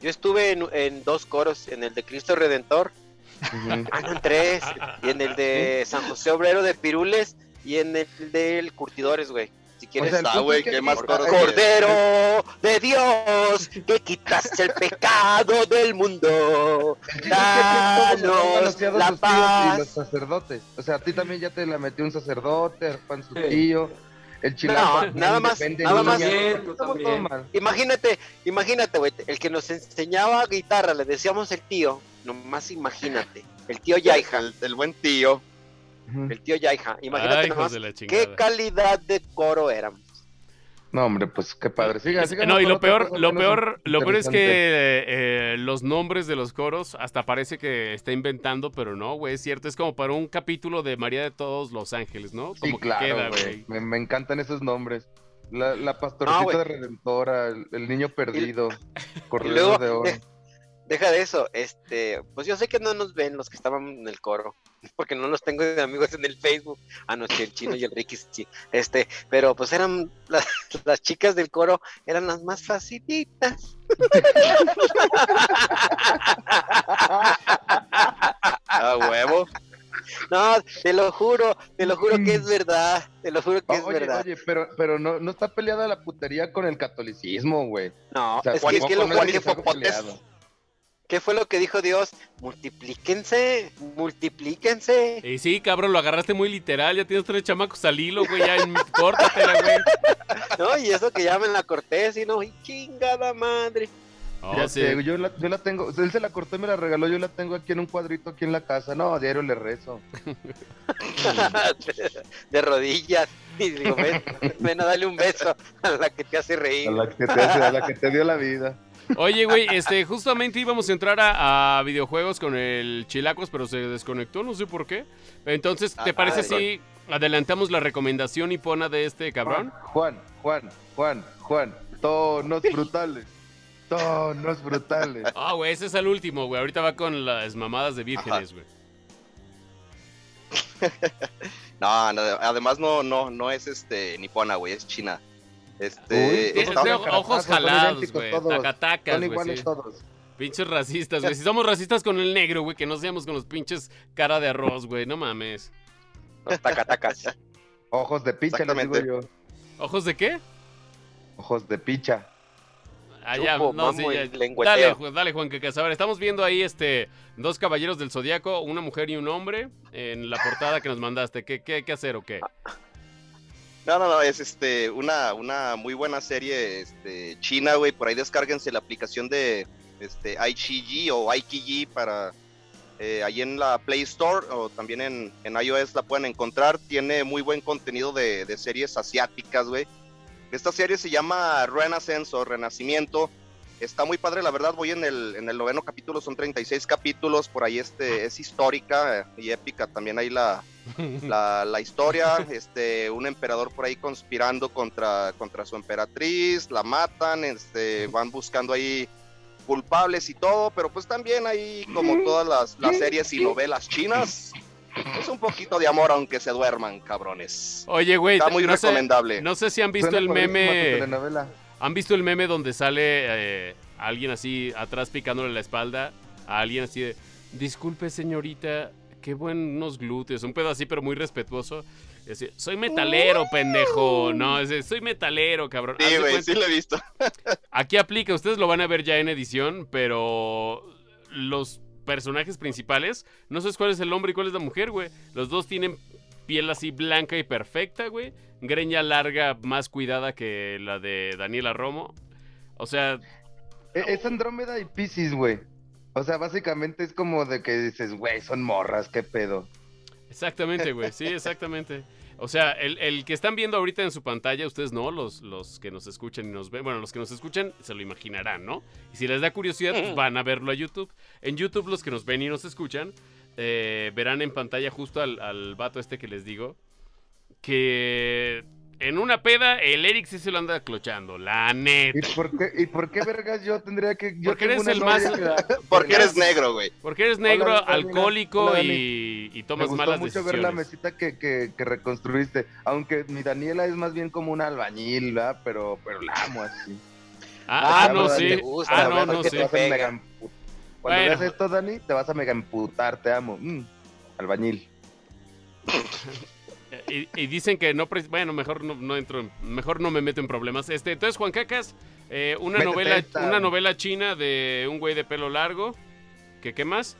Yo estuve en, en dos coros, en el de Cristo Redentor, ah, no, en tres, y en el de San José Obrero de Pirules, y en el del Curtidores, güey. Si quieres, sea, Ah, güey, qué más Cordero de Dios, que quitaste el pecado del mundo. Es que la sus tíos y los paz. sacerdotes. O sea, a ti también ya te la metió un sacerdote, Juan su tío, el chilango. No, nada más, nada más. Imagínate, imagínate, güey, el que nos enseñaba guitarra, le decíamos el tío, nomás imagínate, el tío Yaija, El, el buen tío. El tío Yaija, imagínate Ay, nomás qué calidad de coro éramos. No, hombre, pues qué padre. Siga, no, y lo peor, lo peor, lo peor es que eh, los nombres de los coros hasta parece que está inventando, pero no, güey, es cierto, es como para un capítulo de María de todos los ángeles, ¿no? Sí, Como que claro, queda, güey. Me, me encantan esos nombres. La, la pastorcita No, Redentora, el, el niño perdido, luego, de Oro. de- deja de eso, este, pues yo sé que no nos ven los que estaban en el coro, porque no los tengo de amigos en el Facebook, ah, no, sí, el chino y el Ricky, sí, este, pero pues eran las, las chicas del coro, eran las más facilitas. A huevo. No, te lo juro, te lo juro que es verdad, te lo juro que es Mm. verdad. oye, pero, pero no, no está peleada la putería con el catolicismo, güey. No, O sea, es que, es que lo- Juan es ¿qué fue lo que dijo Dios? Multiplíquense, multiplíquense. Y sí, cabrón, lo agarraste muy literal, ya tienes tres chamacos al hilo, güey, ya en- córtatela, güey. No, y eso que llamen la cortés y no, y chingada madre. Oh, Ya sí. sé, yo la, yo la tengo, él se la cortó y me la regaló, yo la tengo aquí en un cuadrito aquí en la casa. No, a diario le rezo. de rodillas. Y digo, ven, ven a darle un beso a la que te hace reír. A la que te, hace- a la que te dio la vida. Oye, güey, este, justamente íbamos a entrar a, a videojuegos con el Chilacos, pero se desconectó, no sé por qué. Entonces, ¿te Ah, parece si adelantamos la recomendación hipona de este cabrón? Juan, Juan, Juan, Juan, tonos brutales. Tonos brutales. Ah, güey, ese es el último, güey. Ahorita va con las mamadas de vírgenes, güey. No, no, además no, no, no es este nipona, güey, es china. Este, Uy, son ojos jalados, güey. Tacatacas, Son güey, iguales sí. todos. Pinches racistas, güey. Si somos racistas con el negro, güey, que no seamos con los pinches cara de arroz, güey. No mames. Los tacatacas. Ojos de picha, les digo yo. ¿Ojos de qué? Ojos de picha. Ah, ya, Chupo, no, sí, ya. Dale, dale, Juan que A ver, estamos viendo ahí este dos caballeros del zodiaco, una mujer y un hombre, en la portada que nos mandaste. ¿Qué, qué hay que hacer o qué? No, no, no, es este una, una muy buena serie este, china, güey. Por ahí descárguense la aplicación de este, IGG o IKG para eh, ahí en la Play Store o también en, en iOS la pueden encontrar. Tiene muy buen contenido de, de series asiáticas, güey. Esta serie se llama Renaissance o Renacimiento. Está muy padre, la verdad. Voy en el, en el noveno capítulo, son 36 capítulos. Por ahí este, es histórica y épica también ahí la, la, la historia, este, un emperador por ahí conspirando contra, contra su emperatriz, la matan, este, van buscando ahí culpables y todo, pero pues también ahí, como todas las, las series y novelas chinas, es un poquito de amor aunque se duerman, cabrones. Oye, güey, Está muy no, sé, recomendable. no sé si han visto Suena el meme. ¿Han visto el meme donde sale eh, alguien así atrás picándole la espalda a alguien así de, disculpe señorita, qué buenos glúteos, un pedo así pero muy respetuoso? Así, soy metalero, pendejo. No, es de, soy metalero, cabrón. Sí, güey, sí lo he visto. Aquí aplica, ustedes lo van a ver ya en edición, pero los personajes principales, no sabes cuál es el hombre y cuál es la mujer, güey. Los dos tienen piel así blanca y perfecta, güey. Greña larga, más cuidada que la de Daniela Romo. O sea, E- Es Andrómeda y Pisces, güey. O sea, básicamente es como de que dices, güey, son morras, qué pedo. exactamente, güey. Sí, exactamente. O sea, el, el que están viendo ahorita en su pantalla, ustedes no, los, los que nos escuchan y nos ven, bueno, los que nos escuchan se lo imaginarán, ¿no? Y si les da curiosidad, pues van a verlo a YouTube. En YouTube, los que nos ven y nos escuchan, eh, verán en pantalla justo al, al vato este que les digo, que en una peda el Eric sí se lo anda clochando, la ¿Y neta. por qué, y por qué vergas yo tendría que... Yo Porque eres el más- que- Porque eres negro, güey. Porque eres negro, Hola, alcohólico Hola, y, y Me tomas gustó malas mucho ver la mesita que, que, que reconstruiste. Aunque mi Daniela es más bien como un albañil, ¿verdad? Pero, pero la amo así. Ah, Ah, no, sí. gusta, Ah, no, no, Que sí. Cuando Bueno. veas esto, Dani, te vas a mega emputar, te amo. Mm, albañil. Y, y dicen que no, bueno, mejor no, no entro, en- mejor no me meto en problemas. Este, entonces Juan Cacas, eh, una Métete novela, esta. una novela china de un güey de pelo largo. ¿Qué qué más?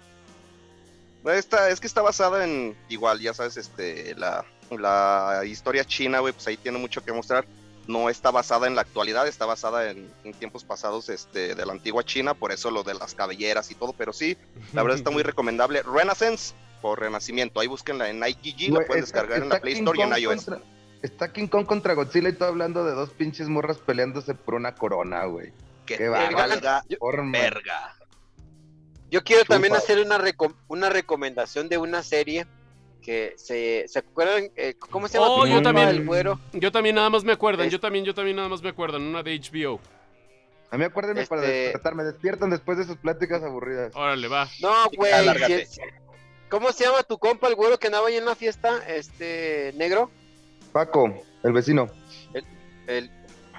Esta, es que está basada en, igual, ya sabes, este, la, la historia china, güey, pues ahí tiene mucho que mostrar. No está basada en la actualidad, está basada en, en tiempos pasados este, de la antigua China, por eso lo de las cabelleras y todo, pero sí, la verdad está muy recomendable. Renaissance, por Renacimiento, ahí búsquenla en IGG, la pueden está- descargar en la Play King Store y en iOS. contra- Está King Kong contra Godzilla y todo hablando de dos pinches morras peleándose por una corona, güey. Que Qué valga verga. Yo quiero también Chupa. hacer una, reco- una recomendación de una serie que se, ¿se acuerdan? Eh, ¿Cómo se llama? Oh, tu yo compa, también. El güero. Yo también nada más me acuerdan, Es- yo también, yo también nada más me acuerdan, una de HBO. A mí acuérdenme para Este- despertarme. Despiertan después de sus pláticas aburridas. Órale, va. No, güey. si ¿Cómo se llama tu compa, el güero que andaba ahí en la fiesta? Este, negro. Paco, el vecino. El,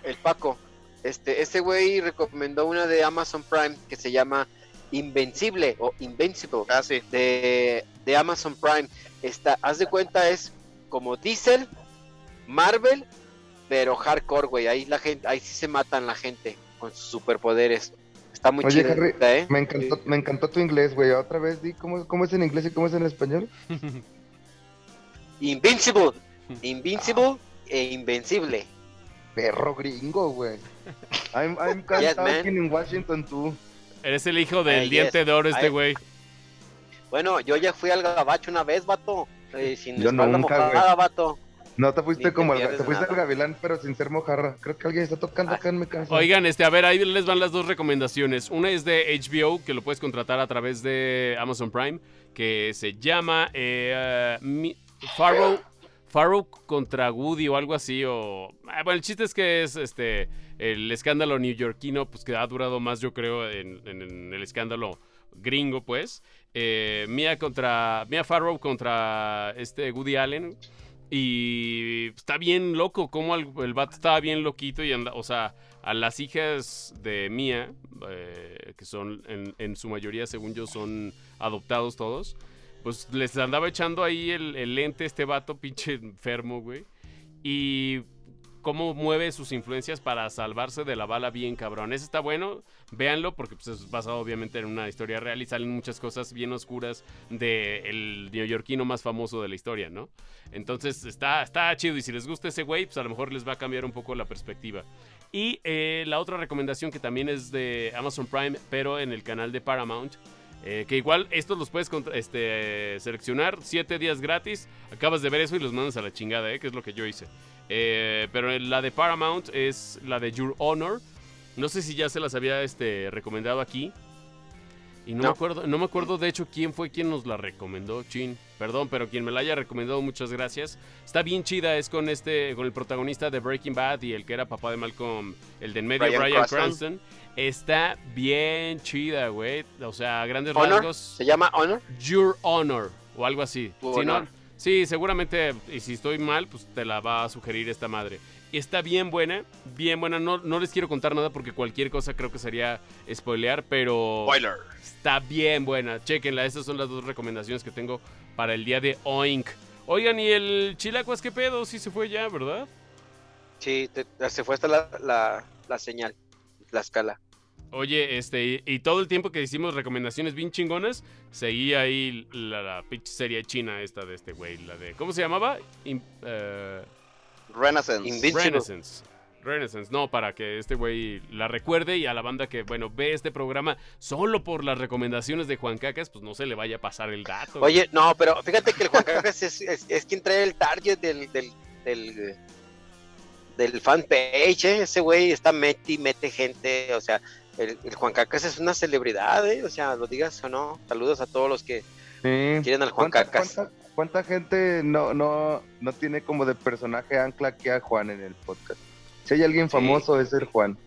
el Paco. Este, ese güey recomendó una de Amazon Prime que se llama Invencible o Invincible. Ah, sí. de, de Amazon Prime. Esta, haz de cuenta, es como Diesel, Marvel, pero hardcore, güey. Ahí la gente, ahí sí se matan la gente con sus superpoderes. Está muy Oye, chido, Harry, ¿eh? Me encantó, me encantó tu inglés, güey. Otra vez di cómo, cómo es en inglés y cómo es en español. Invincible, Invincible e Invencible. Perro gringo, güey. I'm, I'm Yes, in Washington too. Eres el hijo del Ay, diente yes. de oro este Ay. güey. Bueno, yo ya fui al gabacho una vez, vato. eh, sin Yo nunca, mojada, vato. No te fuiste Ni te como el, te fuiste al gavilán, pero sin ser mojarra. Creo que alguien está tocando Ah. acá en mi casa. Oigan, este, a ver, ahí les van las dos recomendaciones. Una es de HBO, que lo puedes contratar a través de Amazon Prime, que se llama eh, uh, Farrow, Farrow contra Woody o algo así. O, ah, bueno, el chiste es que es este el escándalo neoyorquino, pues que ha durado más, yo creo, en, el escándalo gringo, pues. Eh, Mia contra Mia Farrow contra este Woody Allen. Y está bien loco, como el, el vato estaba bien loquito y anda, o sea, a las hijas de Mía, eh, que son en su mayoría, según yo, son adoptados todos, pues les andaba echando ahí el, lente este vato, pinche enfermo, güey. Y cómo mueve sus influencias para salvarse de la bala bien cabrón. Ese está bueno, véanlo porque pues, es basado obviamente en una historia real y salen muchas cosas bien oscuras del neoyorquino más famoso de la historia, ¿no? Entonces está, está chido y si les gusta ese güey, pues a lo mejor les va a cambiar un poco la perspectiva. Y eh, la otra recomendación que también es de Amazon Prime, pero en el canal de Paramount. Eh, que igual estos los puedes este, seleccionar, 7 días gratis. Acabas de ver eso y los mandas a la chingada, ¿eh? que es lo que yo hice. Eh, pero la de Paramount es la de Your Honor. No sé si ya se las había este, recomendado aquí. Y no, No. Me acuerdo, no me acuerdo de hecho quién fue quien nos la recomendó, Chin. Perdón, pero quien me la haya recomendado, muchas gracias. Está bien chida, es con este, con el protagonista de Breaking Bad y el que era papá de Malcolm, el de en medio, Bryan Brian Cranston. Está bien chida, güey. O sea, grandes Honor, rasgos. ¿Se llama Honor? Your Honor o algo así. Tu Si no- honor. sí, seguramente, y si estoy mal, pues te la va a sugerir esta madre. Está bien buena, bien buena. No, no les quiero contar nada porque cualquier cosa creo que sería spoilear, pero Spoiler. está bien buena. Chequenla, esas son las dos recomendaciones que tengo para el día de Oink. Oigan, ¿y el Chilacuas qué pedo? Sí se fue ya, ¿verdad? Sí, te- se fue hasta la, la, la señal, la escala. Oye, este, y, y todo el tiempo que hicimos recomendaciones bien chingonas, seguía ahí la, la pinche serie china esta de este güey, la de, ¿cómo se llamaba? In- Renaissance. Invincible. Renaissance. Renaissance, no, para que este güey la recuerde y a la banda que, bueno, ve este programa solo por las recomendaciones de Juan Cacas, pues no se le vaya a pasar el dato. güey. Oye, no, pero fíjate que el Juan Cacas es, es, es quien trae el target del, del, del, del fanpage, ¿eh? Ese güey está meti, mete gente, o sea, el, el Juan Cacas es una celebridad, ¿eh? O sea, lo digas o no. Saludos a todos los que Sí. quieren al Juan ¿Cuánta, Cacas. cuánta- cuánta gente no, no, no tiene como de personaje ancla aquí a Juan en el podcast? Si hay alguien Sí. famoso, es el Juan.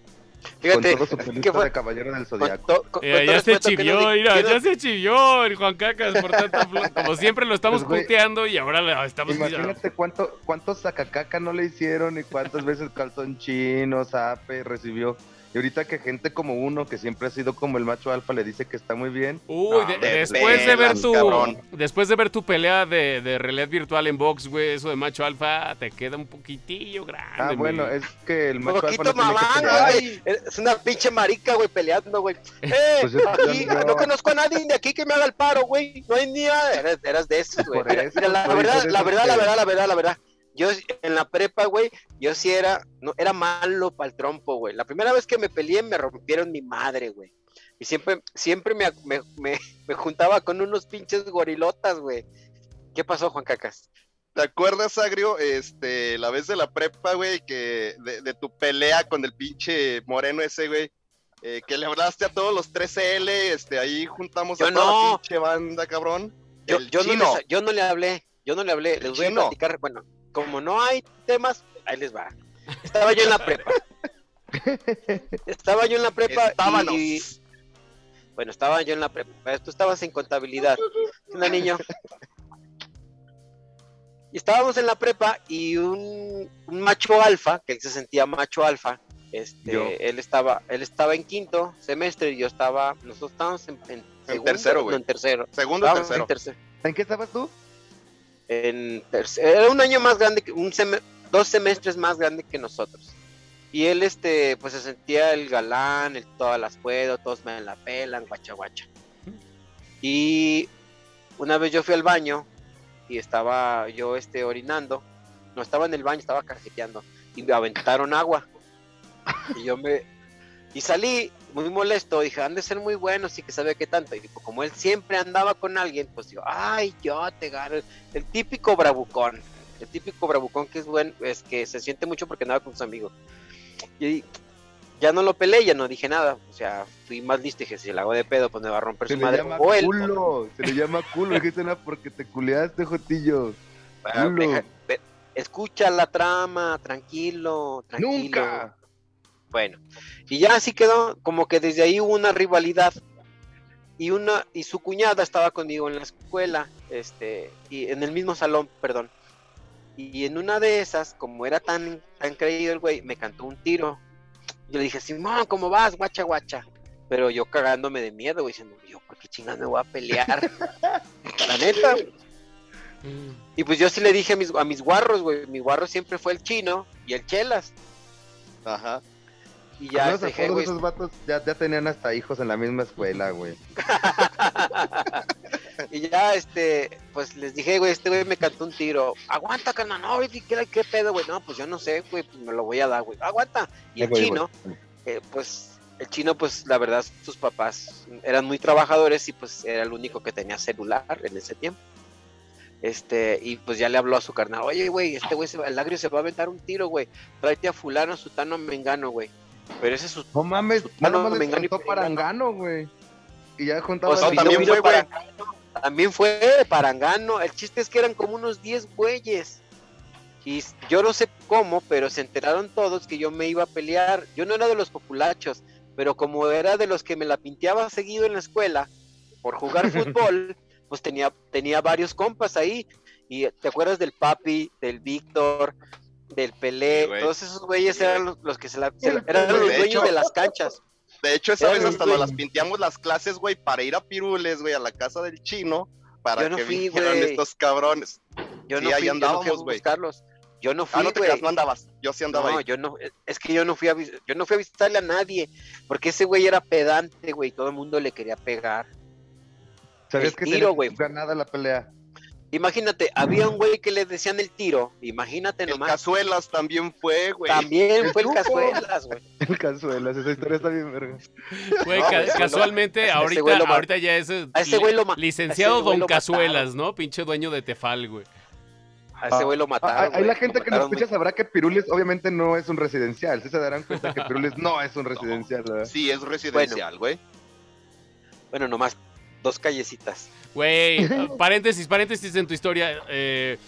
Fíjate, con todo su ¿qué pelito fue? de caballero del zodiaco. todo ya se que chivió, no mira, que no- ya se chivió el Juan Cacas por tanta flo- Como siempre lo estamos Pues, puteando y ahora le estamos Imagínate cuánto, cuántos sacacaca no le hicieron y cuántas veces calzón chino, zape, recibió. Y ahorita que gente como uno, que siempre ha sido como el macho alfa, le dice que está muy bien. Uy, No, de- de después de ver tu cabrón. después de ver tu pelea de, de realidad virtual en box, güey, eso de macho alfa te queda un poquitillo grande. Ah, bueno, güey. es que el macho alfa poquito no tiene que mamá, güey. Es una pinche marica, güey, peleando, güey. Eh, Pues aquí, yo- no conozco a nadie de aquí que me haga el paro, güey. No hay ni nada. Eras, eras de esos, güey. Mira, eso, mira, la, verdad, la verdad, la verdad, la verdad, la verdad. Yo en la prepa, güey, yo sí era, no, era malo para el trompo, güey. La primera vez que me peleé me rompieron mi madre, güey. Y siempre, siempre me, me, me, me juntaba con unos pinches gorilotas, güey. ¿Qué pasó, Juan Cacas? ¿Te acuerdas, Agrio, este, la vez de la prepa, güey, que de, de tu pelea con el pinche moreno ese, güey? eh, que le hablaste a todos los 13L, este, ahí juntamos Yo a toda no. la pinche banda, cabrón. Yo, no les- yo no le hablé, yo no le hablé. Les voy a platicar, bueno, como no hay temas, ahí les va. Estaba yo en la prepa. Estaba yo en la prepa Estábanos. y... Bueno, estaba yo en la prepa. Tú estabas en contabilidad. Una niño. Y estábamos en la prepa y un, un macho alfa, que él se sentía macho alfa, este, Yo. él estaba, él estaba en quinto semestre y yo estaba, nosotros estábamos en, en segundo, tercero, güey. no, en tercero. Segundo tercero. en tercero. ¿En qué estabas tú? En. Era un año más grande, que un seme- dos semestres más grande que nosotros. Y él, este, pues se sentía el galán, el todas las puedo, todos me la pelan, guacha guacha. Y una vez yo fui al baño y estaba yo, este, orinando. No estaba en el baño, estaba cajeteando. Y me aventaron agua. Y yo me... Y salí muy molesto, dije, han de ser muy buenos y que sabe qué tanto. Y como él siempre andaba con alguien, pues digo, ay, yo te gano. El típico bravucón. El típico bravucón que es bueno, es que se siente mucho porque andaba con sus amigos. Y ya no lo peleé, ya no dije nada. O sea, fui más listo y dije, si le hago de pedo, pues me va a romper Se su le madre. llama O él. culo. Se le llama culo. Dijiste nada porque te culeaste, Jotillo. Deja- ve- escucha la trama, tranquilo, tranquilo. Nunca. Bueno, y ya así quedó, como que desde ahí hubo una rivalidad. Y una, y su cuñada estaba conmigo en la escuela, este, y en el mismo salón, perdón. Y en una de esas, como era tan, tan creído el güey, me cantó un tiro. Yo le dije, Simón, ¿cómo vas? Guacha, guacha. Pero yo cagándome de miedo, güey, diciendo, yo, ¿por qué chingas me voy a pelear? La neta. Y pues yo sí le dije a mis, a mis guarros, güey. Mi guarro siempre fue el chino y el chelas. Ajá. Y ya No se dejé, güey. esos vatos ya, ya tenían hasta hijos en la misma escuela, güey. y ya, este, pues les dije, güey, este güey me cantó un tiro. Aguanta, carnal, no, güey, ¿qué, qué pedo, güey? No, pues yo no sé, güey, pues me lo voy a dar, güey. Aguanta. Y el Güey, chino, güey. eh, pues, el chino, pues, la verdad, sus papás eran muy trabajadores y pues era el único que tenía celular en ese tiempo. Este, y pues ya le habló a su carnal, oye, güey, este güey, el agrio se va a aventar un tiro, güey. Tráete a fulano, sutano, mengano, güey. Pero ese es su... No mames, Su- nada no, más les Mengano y contó. Parangano, güey. Y ya juntaba O sea, también fue, güey. Parangano, También fue de Parangano. El chiste es que eran como unos 10 güeyes. Y yo no sé cómo, pero se enteraron todos que yo me iba a pelear. Yo no era de los populachos, pero como era de los que me la pinteaba seguido en la escuela por jugar fútbol, pues tenía, tenía varios compas ahí. Y te acuerdas del Papi, del Víctor, del Pelé, Sí, todos esos güeyes Sí, eran los, los que se la, se la- Sí, eran los de dueños hecho- de las canchas. De hecho, esa vez hasta nos las pinteamos las clases, güey, para ir a Pirules, güey, a la casa del chino, para Yo no que fui, vinieran estos cabrones. Yo Sí, no ahí fui, yo no fui a andábamos, güey. buscarlos. Yo no fui, Ah, no te güey. creas, no andabas. Yo sí andaba No, ahí. yo no, es que yo no fui a yo no fui a visitarle a nadie, porque ese güey era pedante, güey, todo el mundo le quería pegar. ¿Sabías el que tiro, tenía güey. ganada la pelea? Imagínate, había un güey que le decían el tiro, imagínate El nomás. Cazuelas también fue, güey. También El fue el. Cazuelas, güey. El Cazuelas, esa historia está bien verga. Güey, No, ca- güey casualmente, ese ahorita, güey ahorita ya es eh, A ese güey lo licenciado a ese güey Don lo Cazuelas, ¿no? Pinche dueño de Tefal, güey. A ese güey lo Ah, mataron. ah, güey, la lo gente que nos escucha sabrá que Pirules obviamente no es un residencial. Sí se darán cuenta que Pirules no es un residencial, ¿verdad? Sí, es residencial, güey. güey. Bueno, nomás dos callecitas. Güey, paréntesis, paréntesis en tu historia. eh,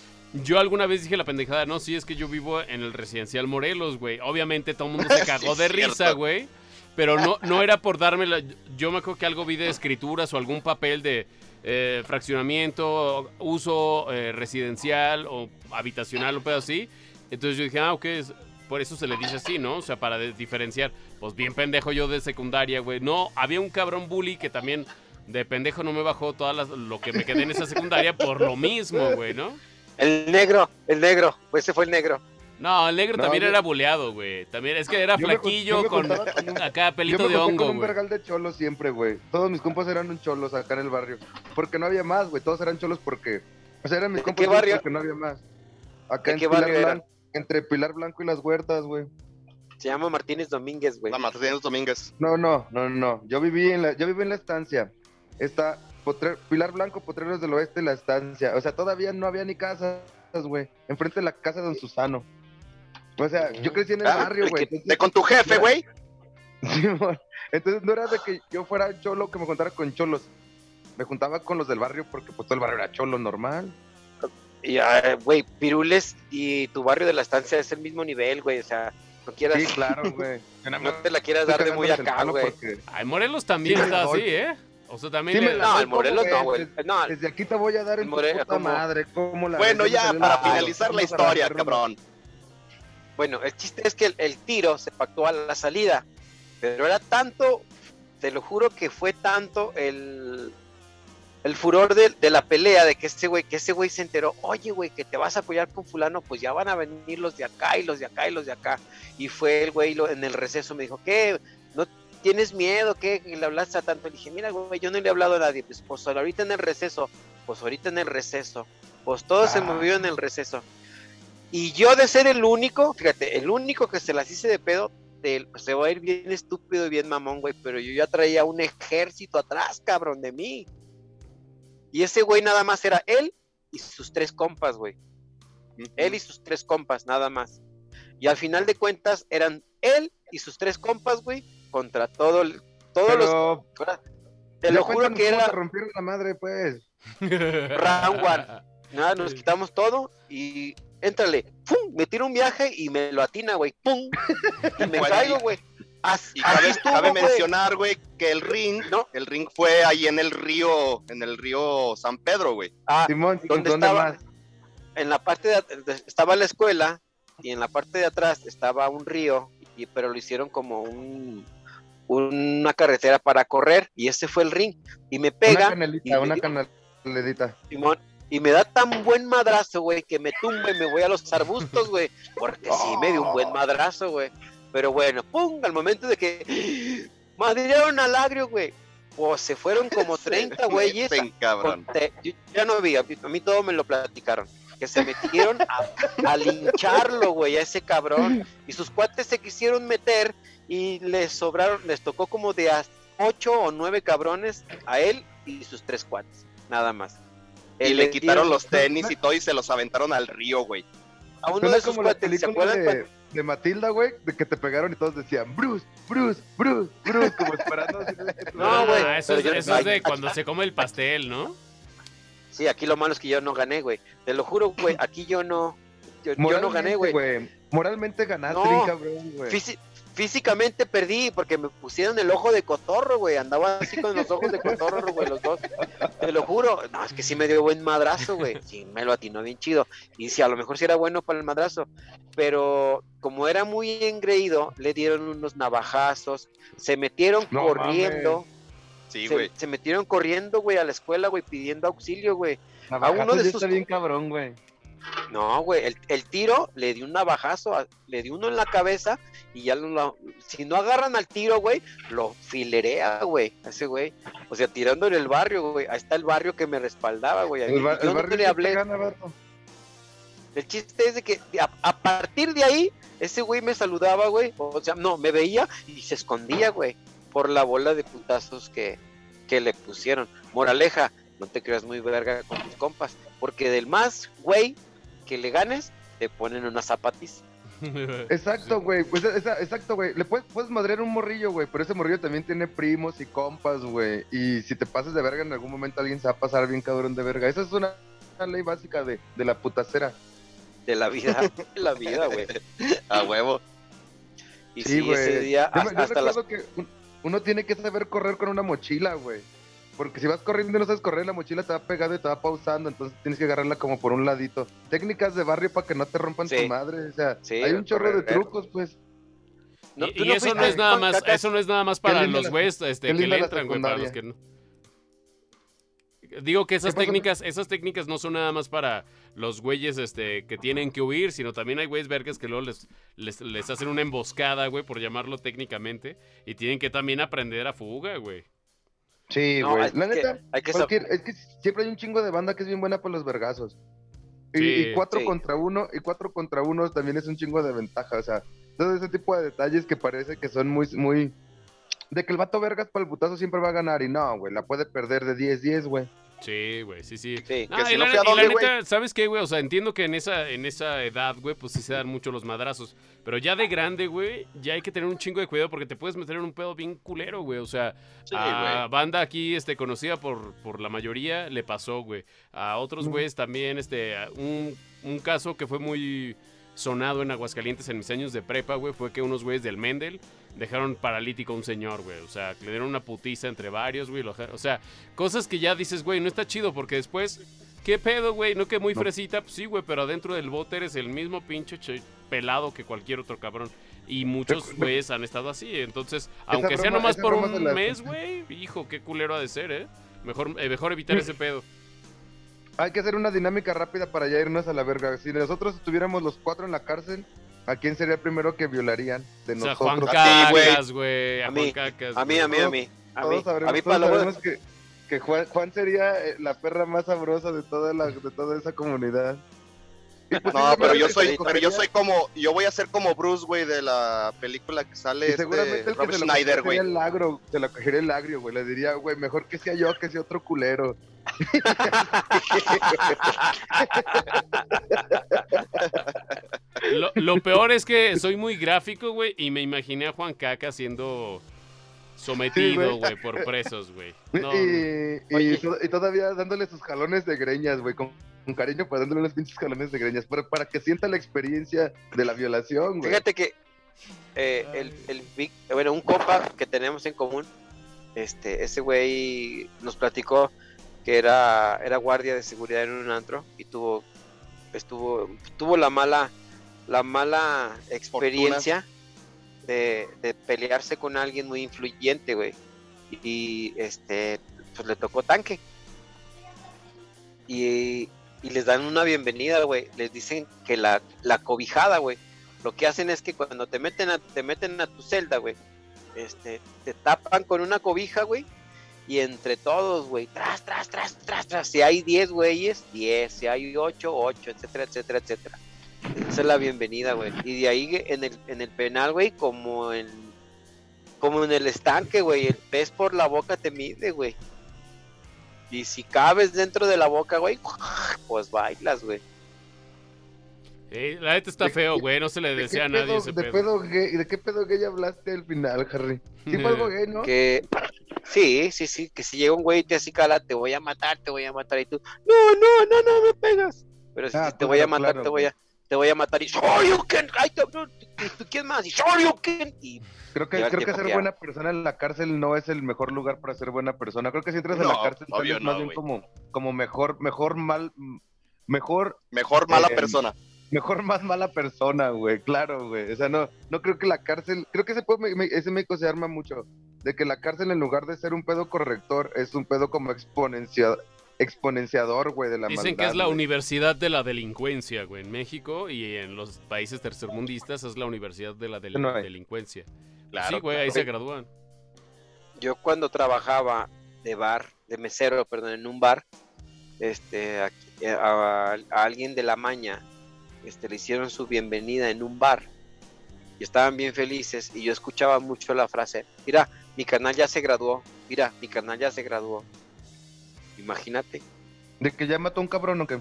yo alguna vez dije la pendejada, no, sí, es que yo vivo en el residencial Morelos, güey. Obviamente todo el mundo se cagó Sí, de risa, güey. Pero no, no era por darme la... Yo me acuerdo que algo vi de escrituras o algún papel de eh, fraccionamiento, uso eh, residencial o habitacional o pedo así. Entonces yo dije, ah, ok, es- por eso se le dice así, ¿no? O sea, para diferenciar. Pues bien pendejo yo de secundaria, güey. No, había un cabrón bully que también de pendejo no me bajó toda las- lo que me quedé en esa secundaria por lo mismo, güey, ¿no? El negro, el negro, pues ese fue el negro. No, el negro No, también yo- era buleado, güey. También es que era Yo flaquillo me con juntaba con un- acá Yo pelito me de hongo, con un vergal de cholos siempre, güey. Todos mis compas eran un cholos acá en el barrio. Porque no había más, güey. Todos eran cholos porque... O sea, eran mis ¿De compas qué cholos barrio? porque no había más. Acá ¿De en qué Pilar barrio era? Entre Pilar Blanco y las huertas, güey. Se llama Martínez Domínguez, güey. La Martínez Domínguez. No, no, no, no. Yo viví en la, yo viví en la estancia. Está Potre- Pilar Blanco, Potreros del Oeste, la estancia. O sea, todavía no había ni casas, güey. Enfrente de la casa de Don Susano. O sea, yo crecí en el Ah, barrio, güey. De con tu jefe, güey. Simón. Entonces no era de que yo fuera cholo que me juntara con cholos. Me juntaba con los del barrio porque pues todo el barrio era cholo normal. Y, ah, güey, Pirules y tu barrio de la estancia es el mismo nivel, güey. O sea, no quieras, Sí, claro, güey. No te la quieras dar de muy acá, güey. porque- Ay, Morelos también Sí está así, ¿eh? O sea, también... Sí No, el Morelos no, güey. No, Desde aquí te voy a dar en El tu More- puta madre. ¿Cómo la Bueno, ya, para finalizar la historia, cabrón. Bueno, el chiste es que el, el tiro se pactó a la salida, pero era tanto, te lo juro que fue tanto el, el furor de, de la pelea, de que ese güey, que ese güey se enteró, oye güey, que te vas a apoyar con fulano, pues ya van a venir los de acá y los de acá y los de acá. Y fue el güey lo- en el receso, me dijo, ¿qué? ¿No tienes miedo? ¿Qué? Y le hablaste a tanto. Le dije, mira güey, yo no le he hablado a nadie, pues, pues ahorita en el receso, pues ahorita en el receso, pues todo se Ah. movió en el receso. Y yo de ser el único, fíjate, el único que se las hice de pedo, te- se va a ir bien estúpido y bien mamón, güey, pero yo ya traía un ejército atrás, cabrón, de mí. Y ese güey nada más era él y sus tres compas, güey. Él y sus tres compas, nada más. Y al final de cuentas eran él y sus tres compas, güey, contra todo el, todos los... Te lo juro que era te rompieron la madre, pues. Round one. Nada, nos quitamos todo y éntrale, ¡pum! Me tiro un viaje y me lo atina, güey, ¡pum! Y me caigo, güey. As- Y así cabe, estuvo, cabe güey. mencionar, güey, que el ring, ¿No? el ring fue ahí en el río, en el río San Pedro, güey. Ah, Simón, ¿dónde ¿dónde estaba? más? en la parte de- estaba la escuela y en la parte de atrás estaba un río, y, pero lo hicieron como un una carretera para correr y ese fue el ring y me Una pega canelita, y una canelita. Simón, y me da tan buen madrazo, güey, que me tumba y me voy a los arbustos, güey, porque sí me dio un buen madrazo, güey. Pero bueno, pum, al momento de que madrearon al agrio, güey. Pues se fueron como 30 güeyes. Yo ya no vi, a mí, a mí todo me lo platicaron. Que se metieron a, a lincharlo, güey, a ese cabrón. Y sus cuates se quisieron meter y les sobraron, les tocó como de a ocho o nueve cabrones a él y sus tres cuates, nada más. Y le quitaron los tenis y todo y se los aventaron al río, güey. a uno de la cuates, ¿se acuerdan? de, de Matilda, güey, de que te pegaron y todos decían Bruce, Bruce, Bruce, Bruce, como esperando. decirle- No, güey, Ah, eso, es, yo- eso es de ay, cuando se come el pastel, ¿no? Sí, aquí lo malo es que yo no gané, güey. Te lo juro, güey, aquí yo no, yo, yo no gané, güey. Moralmente ganaste, No. cabrón, güey. Físi- físicamente perdí porque me pusieron el ojo de cotorro, güey. Andaba así con los ojos de cotorro, güey, los dos. Te lo juro. No, es que sí me dio buen madrazo, güey. Sí, me lo atinó bien chido. Y sí, a lo mejor sí era bueno para el madrazo. Pero como era muy engreído, le dieron unos navajazos. Se metieron No corriendo. Sí, se, güey. se metieron corriendo, güey, a la escuela, güey, pidiendo auxilio, güey. Navajazo uno de sus- bien cabrón, güey. No, güey, el, el tiro le dio un navajazo, a- le dio uno en la cabeza y ya lo, lo- si no agarran al tiro, güey, lo filerea, güey, ese güey. O sea, tirando en el barrio, güey. Ahí está el barrio que me respaldaba, güey. El, ba- Yo el no barrio le hablé. gana. El chiste es de que a, a partir de ahí, ese güey me saludaba, güey. O sea, no, me veía y se escondía, güey, por la bola de putazos que, que le pusieron. Moraleja, no te creas muy verga con tus compas, porque del más, güey, que le ganes, te ponen una zapatiza. Exacto, güey. Pues esa- exacto, güey. Le puedes, puedes madrear un morrillo, güey, pero ese morrillo también tiene primos y compas, güey. Y si te pasas de verga, en algún momento alguien se va a pasar bien cabrón de verga. Esa es una, una ley básica de, de la putacera. De la vida, de la vida, güey. A huevo. Y Sí, sí, ese güey. día, Yo, hasta, yo hasta las que un- uno tiene que saber correr con una mochila, güey. Porque si vas corriendo y no sabes correr, la mochila te va pegando y te va pausando, entonces tienes que agarrarla como por un ladito. Técnicas de barrio para que no te rompan Sí. tu madre, o sea, Sí, hay un chorro de trucos, pues. No, y tú y no eso no es nada más, eso no es nada más para los güeyes este, que le entran, güey, para los que no. Digo que esas técnicas, esas técnicas no son nada más para los güeyes este, que tienen que huir, sino también hay güeyes vergas que luego les, les, les hacen una emboscada, güey, por llamarlo técnicamente, y tienen que también aprender a fuga, güey. Sí, güey. la que- neta, hay que cualquier- es que siempre hay un chingo de banda que es bien buena para los vergazos. Y, Sí, y cuatro sí. contra uno, y cuatro contra uno también es un chingo de ventaja, o sea, todo ese tipo de detalles que parece que son muy, muy... De que el vato vergas para el putazo siempre va a ganar, y no, güey, la puede perder de 10-10, güey. Sí, güey, sí, sí. Sí. Ah, si y no la, neta, ¿sabes qué, güey? O sea, entiendo que en esa, en esa edad, güey, pues sí se dan mucho los madrazos. Pero ya de grande, güey, ya hay que tener un chingo de cuidado porque te puedes meter en un pedo bien culero, güey. O sea, Sí, a banda aquí, este, conocida por, por la mayoría, le pasó, güey. A otros güeyes también, este, un, un caso que fue muy sonado en Aguascalientes en mis años de prepa, güey, fue que unos güeyes del Mendel dejaron paralítico a un señor, güey. O sea, le dieron una putiza entre varios, güey. O sea, cosas que ya dices, güey, no está chido porque después, ¿qué pedo, güey? No que muy No. fresita, pues sí, güey, pero adentro del bote eres el mismo pinche che- pelado que cualquier otro cabrón. Y muchos güeyes han estado así. Entonces, aunque sea nomás por un la- mes, güey, hijo, qué culero ha de ser, ¿eh? Mejor, eh, mejor evitar ese pedo. Hay que hacer una dinámica rápida para ya irnos a la verga. Si nosotros estuviéramos los cuatro en la cárcel, ¿a quién sería el primero que violarían de O sea, Juan nosotros? Cacas, güey. A A mí, Cacas. A mí, a mí, a mí. A mí, Todos sabremos, a mí todos que, que Juan, Juan sería eh, la perra más sabrosa de toda, la, de toda esa comunidad. Pues No, pero yo soy, pero yo soy como, yo voy a ser como Bruce, güey, de la película que sale Y este seguramente el que Robert se lo Schneider, cogería güey. sería el agro, se lo cogería el agrio, güey. Le diría, güey, mejor que sea yo que sea otro culero. Lo, lo peor es que soy muy gráfico, güey, y me imaginé a Juan Caca siendo sometido, güey. por presos, güey. No, y, y todavía dándole sus jalones de greñas, güey, con, con cariño, para dándole unos pinches jalones de greñas, para, para que sienta la experiencia de la violación, güey. Fíjate que eh, el, el Vic- bueno, un compa que tenemos en común, este, ese güey nos platicó que era, era guardia de seguridad en un antro y tuvo estuvo, tuvo la mala, la mala experiencia de, de pelearse con alguien muy influyente, güey. Y este, pues le tocó tanque. Y, y les dan una bienvenida, güey. Les dicen que la, la cobijada, güey. Lo que hacen es que cuando te meten a, te meten a tu celda, güey, este, te tapan con una cobija, güey. Y entre todos, güey, tras, tras, tras, tras, tras. Si hay 10 güeyes, 10. Si hay 8, 8, etcétera, etcétera, etcétera. Esa es la bienvenida, güey. Y de ahí en el, en el penal, güey, como en, como en el estanque, güey. El pez por la boca te mide, güey. Y si cabes dentro de la boca, güey, pues bailas, güey. Eh, la neta está feo, güey. No se le ¿De decía qué a nadie pedo- ese de pedo. pedo gay- ¿De qué pedo gay hablaste al final, Harry? Sí fue algo gay, ¿no? Que sí, sí, sí, que si llega un güey y te así cala, te voy a matar, te voy a matar y tú, no, no, no, no me pegas. Pero si Ah, te voy a matar, claro, te voy a, te voy a matar y te- no, ¿tú- tú ¿quién más? Y Shoryuken y Creo que, creo que ser buena persona en la cárcel no es el mejor lugar para ser buena persona. Creo que si entras en No, la cárcel sales no, más bien como, como mejor, mejor mal, mejor, Mejor mala Eh, persona. mejor más mala persona, güey. Claro, güey. O sea, no, no creo que la cárcel, creo que ese, puede- me- ese médico se arma mucho. De que la cárcel en lugar de ser un pedo corrector, es un pedo como exponencia, exponenciador, güey, de la Dicen que es la güey. universidad de la delincuencia, güey. En México y en los países tercermundistas es la universidad de la del- No hay. delincuencia. Claro, sí, güey, ahí se gradúan. yo cuando trabajaba de bar, de mesero, perdón, en un bar, este, a, a- a alguien de la maña, este, le hicieron su bienvenida en un bar y estaban bien felices y yo escuchaba mucho la frase, mira, mi canal ya se graduó, mira, mi canal ya se graduó. Imagínate. De que ya mató a un cabrón o qué.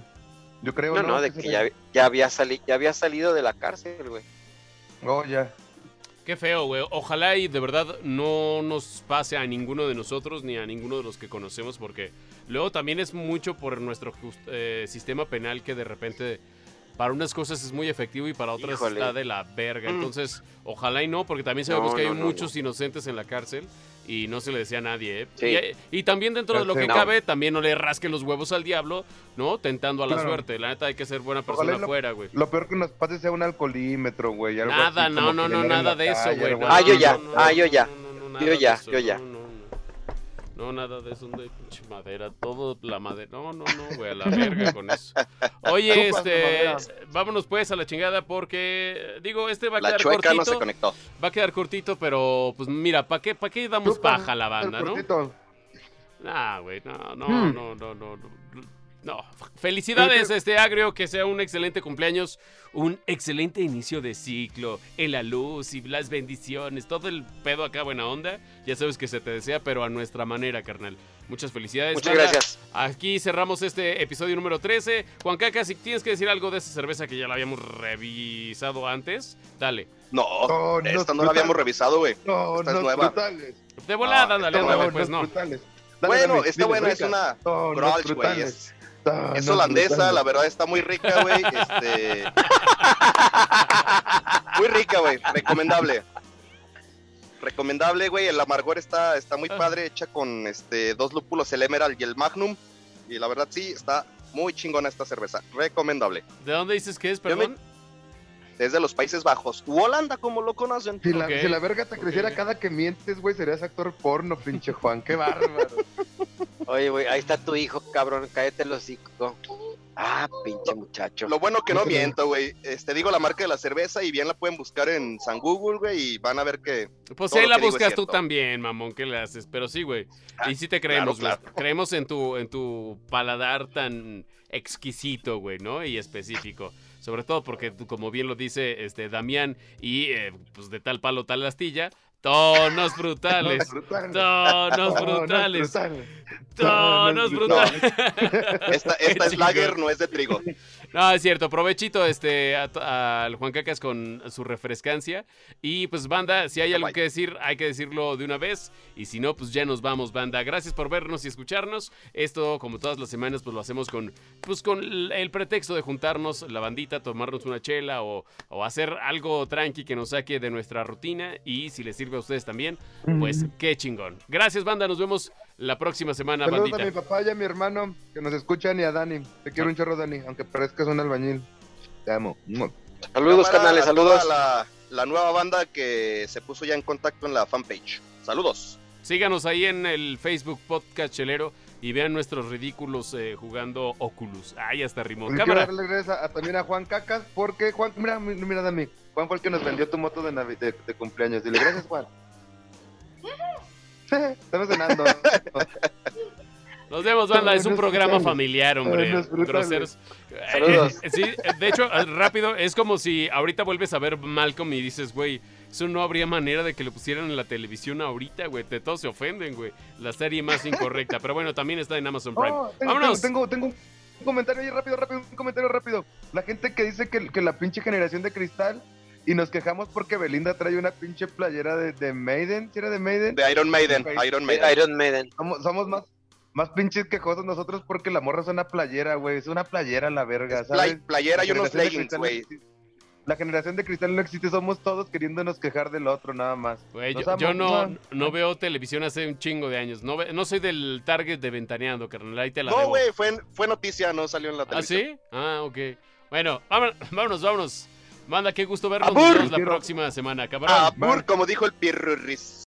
Yo creo, No, ¿no? no, de que ya, ya había sali- ya había salido de la cárcel, güey. Oh, ya. Qué feo, güey. Ojalá y de verdad no nos pase a ninguno de nosotros ni a ninguno de los que conocemos, porque luego también es mucho por nuestro just- eh, sistema penal que de repente para unas cosas es muy efectivo y para otras Híjole. está de la verga. Mm. Entonces, ojalá y no, porque también sabemos No, que hay no, no, muchos inocentes en la cárcel y no se le decía a nadie. ¿eh? Sí. Y, y también dentro de lo que No. cabe, también no le rasquen los huevos al diablo, ¿no? Tentando a la Claro. suerte. La neta hay que ser buena persona afuera, güey. Lo peor que nos pase sea un alcoholímetro, güey. Nada, así no, no, no, nada de eso, güey. no, Ah, yo ya, no, ah, no, yo ya. no, no, no, nada Yo ya, eso, yo ya. No, nada de eso, de pinche madera, todo la madera. No, no, no, güey, a la verga con eso. Oye, este, vámonos pues a la chingada porque, digo, este va a La quedar chueca no se cortito, conectó. va a quedar cortito, pero, pues mira, ¿para qué, pa' qué damos paja a la banda, no? cortito. Nah, güey, no, no, Hmm. no, no, no, no. No, felicidades, este agrio, que sea un excelente cumpleaños, un excelente inicio de ciclo, en la luz y las bendiciones, todo el pedo acá buena onda, ya sabes que se te desea, pero a nuestra manera, carnal. Muchas felicidades. Muchas gracias. Aquí cerramos este episodio número 13. Juan Caca, si tienes que decir algo de esa cerveza que ya la habíamos revisado antes, dale. No, no, esta no la habíamos revisado, güey. No, Esta es no, nueva. brutales. De volada, No, dale, buena, pues no. brutales. bueno, Dani, está dile, buena, es una No, no, Grolsch, güey. brutales. Es, No, es no, holandesa, la verdad está muy rica, güey. Este... muy rica, güey. Recomendable. Recomendable, güey. El amargor está, está muy padre, hecha con este dos lúpulos, el Emerald y el Magnum. Y la verdad sí, está muy chingona esta cerveza. Recomendable. ¿De dónde dices que es, Yo me- perdón? Desde los Países Bajos. U Holanda, como lo conocen. Si la, si la verga te creciera cada que mientes, güey, serías actor porno, pinche Juan. Qué bárbaro. Oye, güey, ahí está tu hijo, cabrón, cállate el hocico. Ah, pinche muchacho. Lo bueno que no miento, güey. Este, digo la marca de la cerveza y bien la pueden buscar en San Google, güey, y van a ver que Pues lo la es buscas tú también, mamón, ¿qué le haces? Pero sí, güey. Ah, y sí te creemos, claro, güey. Creemos en tu, en tu paladar tan exquisito, güey, ¿no? Y específico. Sobre todo porque, tú, como bien lo dice este Damián, y eh, pues de tal palo, tal astilla, tonos brutales. brutales. Tonos brutales. Tonos brutales. esta, esta es lager, no es de trigo. No, es cierto. Provechito este, al Juan Cacas con su refrescancia. Y pues, banda, si hay algo que decir, hay que decirlo de una vez. Y si no, pues ya nos vamos, banda. Gracias por vernos y escucharnos. Esto, como todas las semanas, pues lo hacemos con, pues, con el pretexto de juntarnos, la bandita, tomarnos una chela o, o hacer algo tranqui que nos saque de nuestra rutina. Y si les sirve a ustedes también, pues qué chingón. Gracias, banda. Nos vemos la próxima semana, Saludos bandita. a mi papá y a mi hermano que nos escuchan y a Dani. Te quiero un chorro, Dani, aunque parezcas un albañil. Te amo. Saludos, Cámara canales, a saludos. La, la nueva banda que se puso ya en contacto en la fanpage. Saludos. Síganos ahí en el Facebook Podcast Chelero y vean nuestros ridículos eh, jugando Oculus. Ahí hasta rimó. Quiero Cámara. darle gracias a, a- también a Juan Cacas, porque Juan, mira, mi- mira, Dani, Juan fue el que nos vendió tu moto de, de cumpleaños. Dile, gracias, Juan. Estamos cenando. Nos vemos, banda. Es un programa familiar, hombre. Groseros. Saludos. Eh, eh, Sí, de hecho, eh, rápido, es como si ahorita vuelves a ver Malcolm y dices, güey, eso no habría manera de que lo pusieran en la televisión ahorita, güey. De todos se ofenden, güey. La serie más incorrecta. Pero bueno, también está en Amazon Prime. Oh, tengo, Vámonos. tengo, tengo, tengo un comentario ahí rápido, rápido, un comentario rápido. La gente que dice que, que la pinche generación de cristal y nos quejamos porque Belinda trae una pinche playera de, de Maiden, ¿sí era de Maiden? De Iron Maiden. Iron Maiden. Iron Maiden. Somos, somos más, más pinches quejosos nosotros porque la morra es una playera, güey. Es una playera la verga, Es ¿sabes? play- playera y La unos generación de leggings, güey. La generación de cristal no existe, somos todos queriéndonos quejar del otro nada más. Güey, yo, yo no, no veo televisión hace un chingo de años. No, ve- no soy del target de Ventaneando, carnal. Ahí te la No, güey, fue, fue noticia, no salió en la ¿Ah, televisión. sí? Ah, ok. Bueno, vámonos, vámonos. vámonos. Manda, qué gusto vernos. Abur. Nos vemos la próxima semana, cabrón. Ah, Bur, como dijo el Pirurris.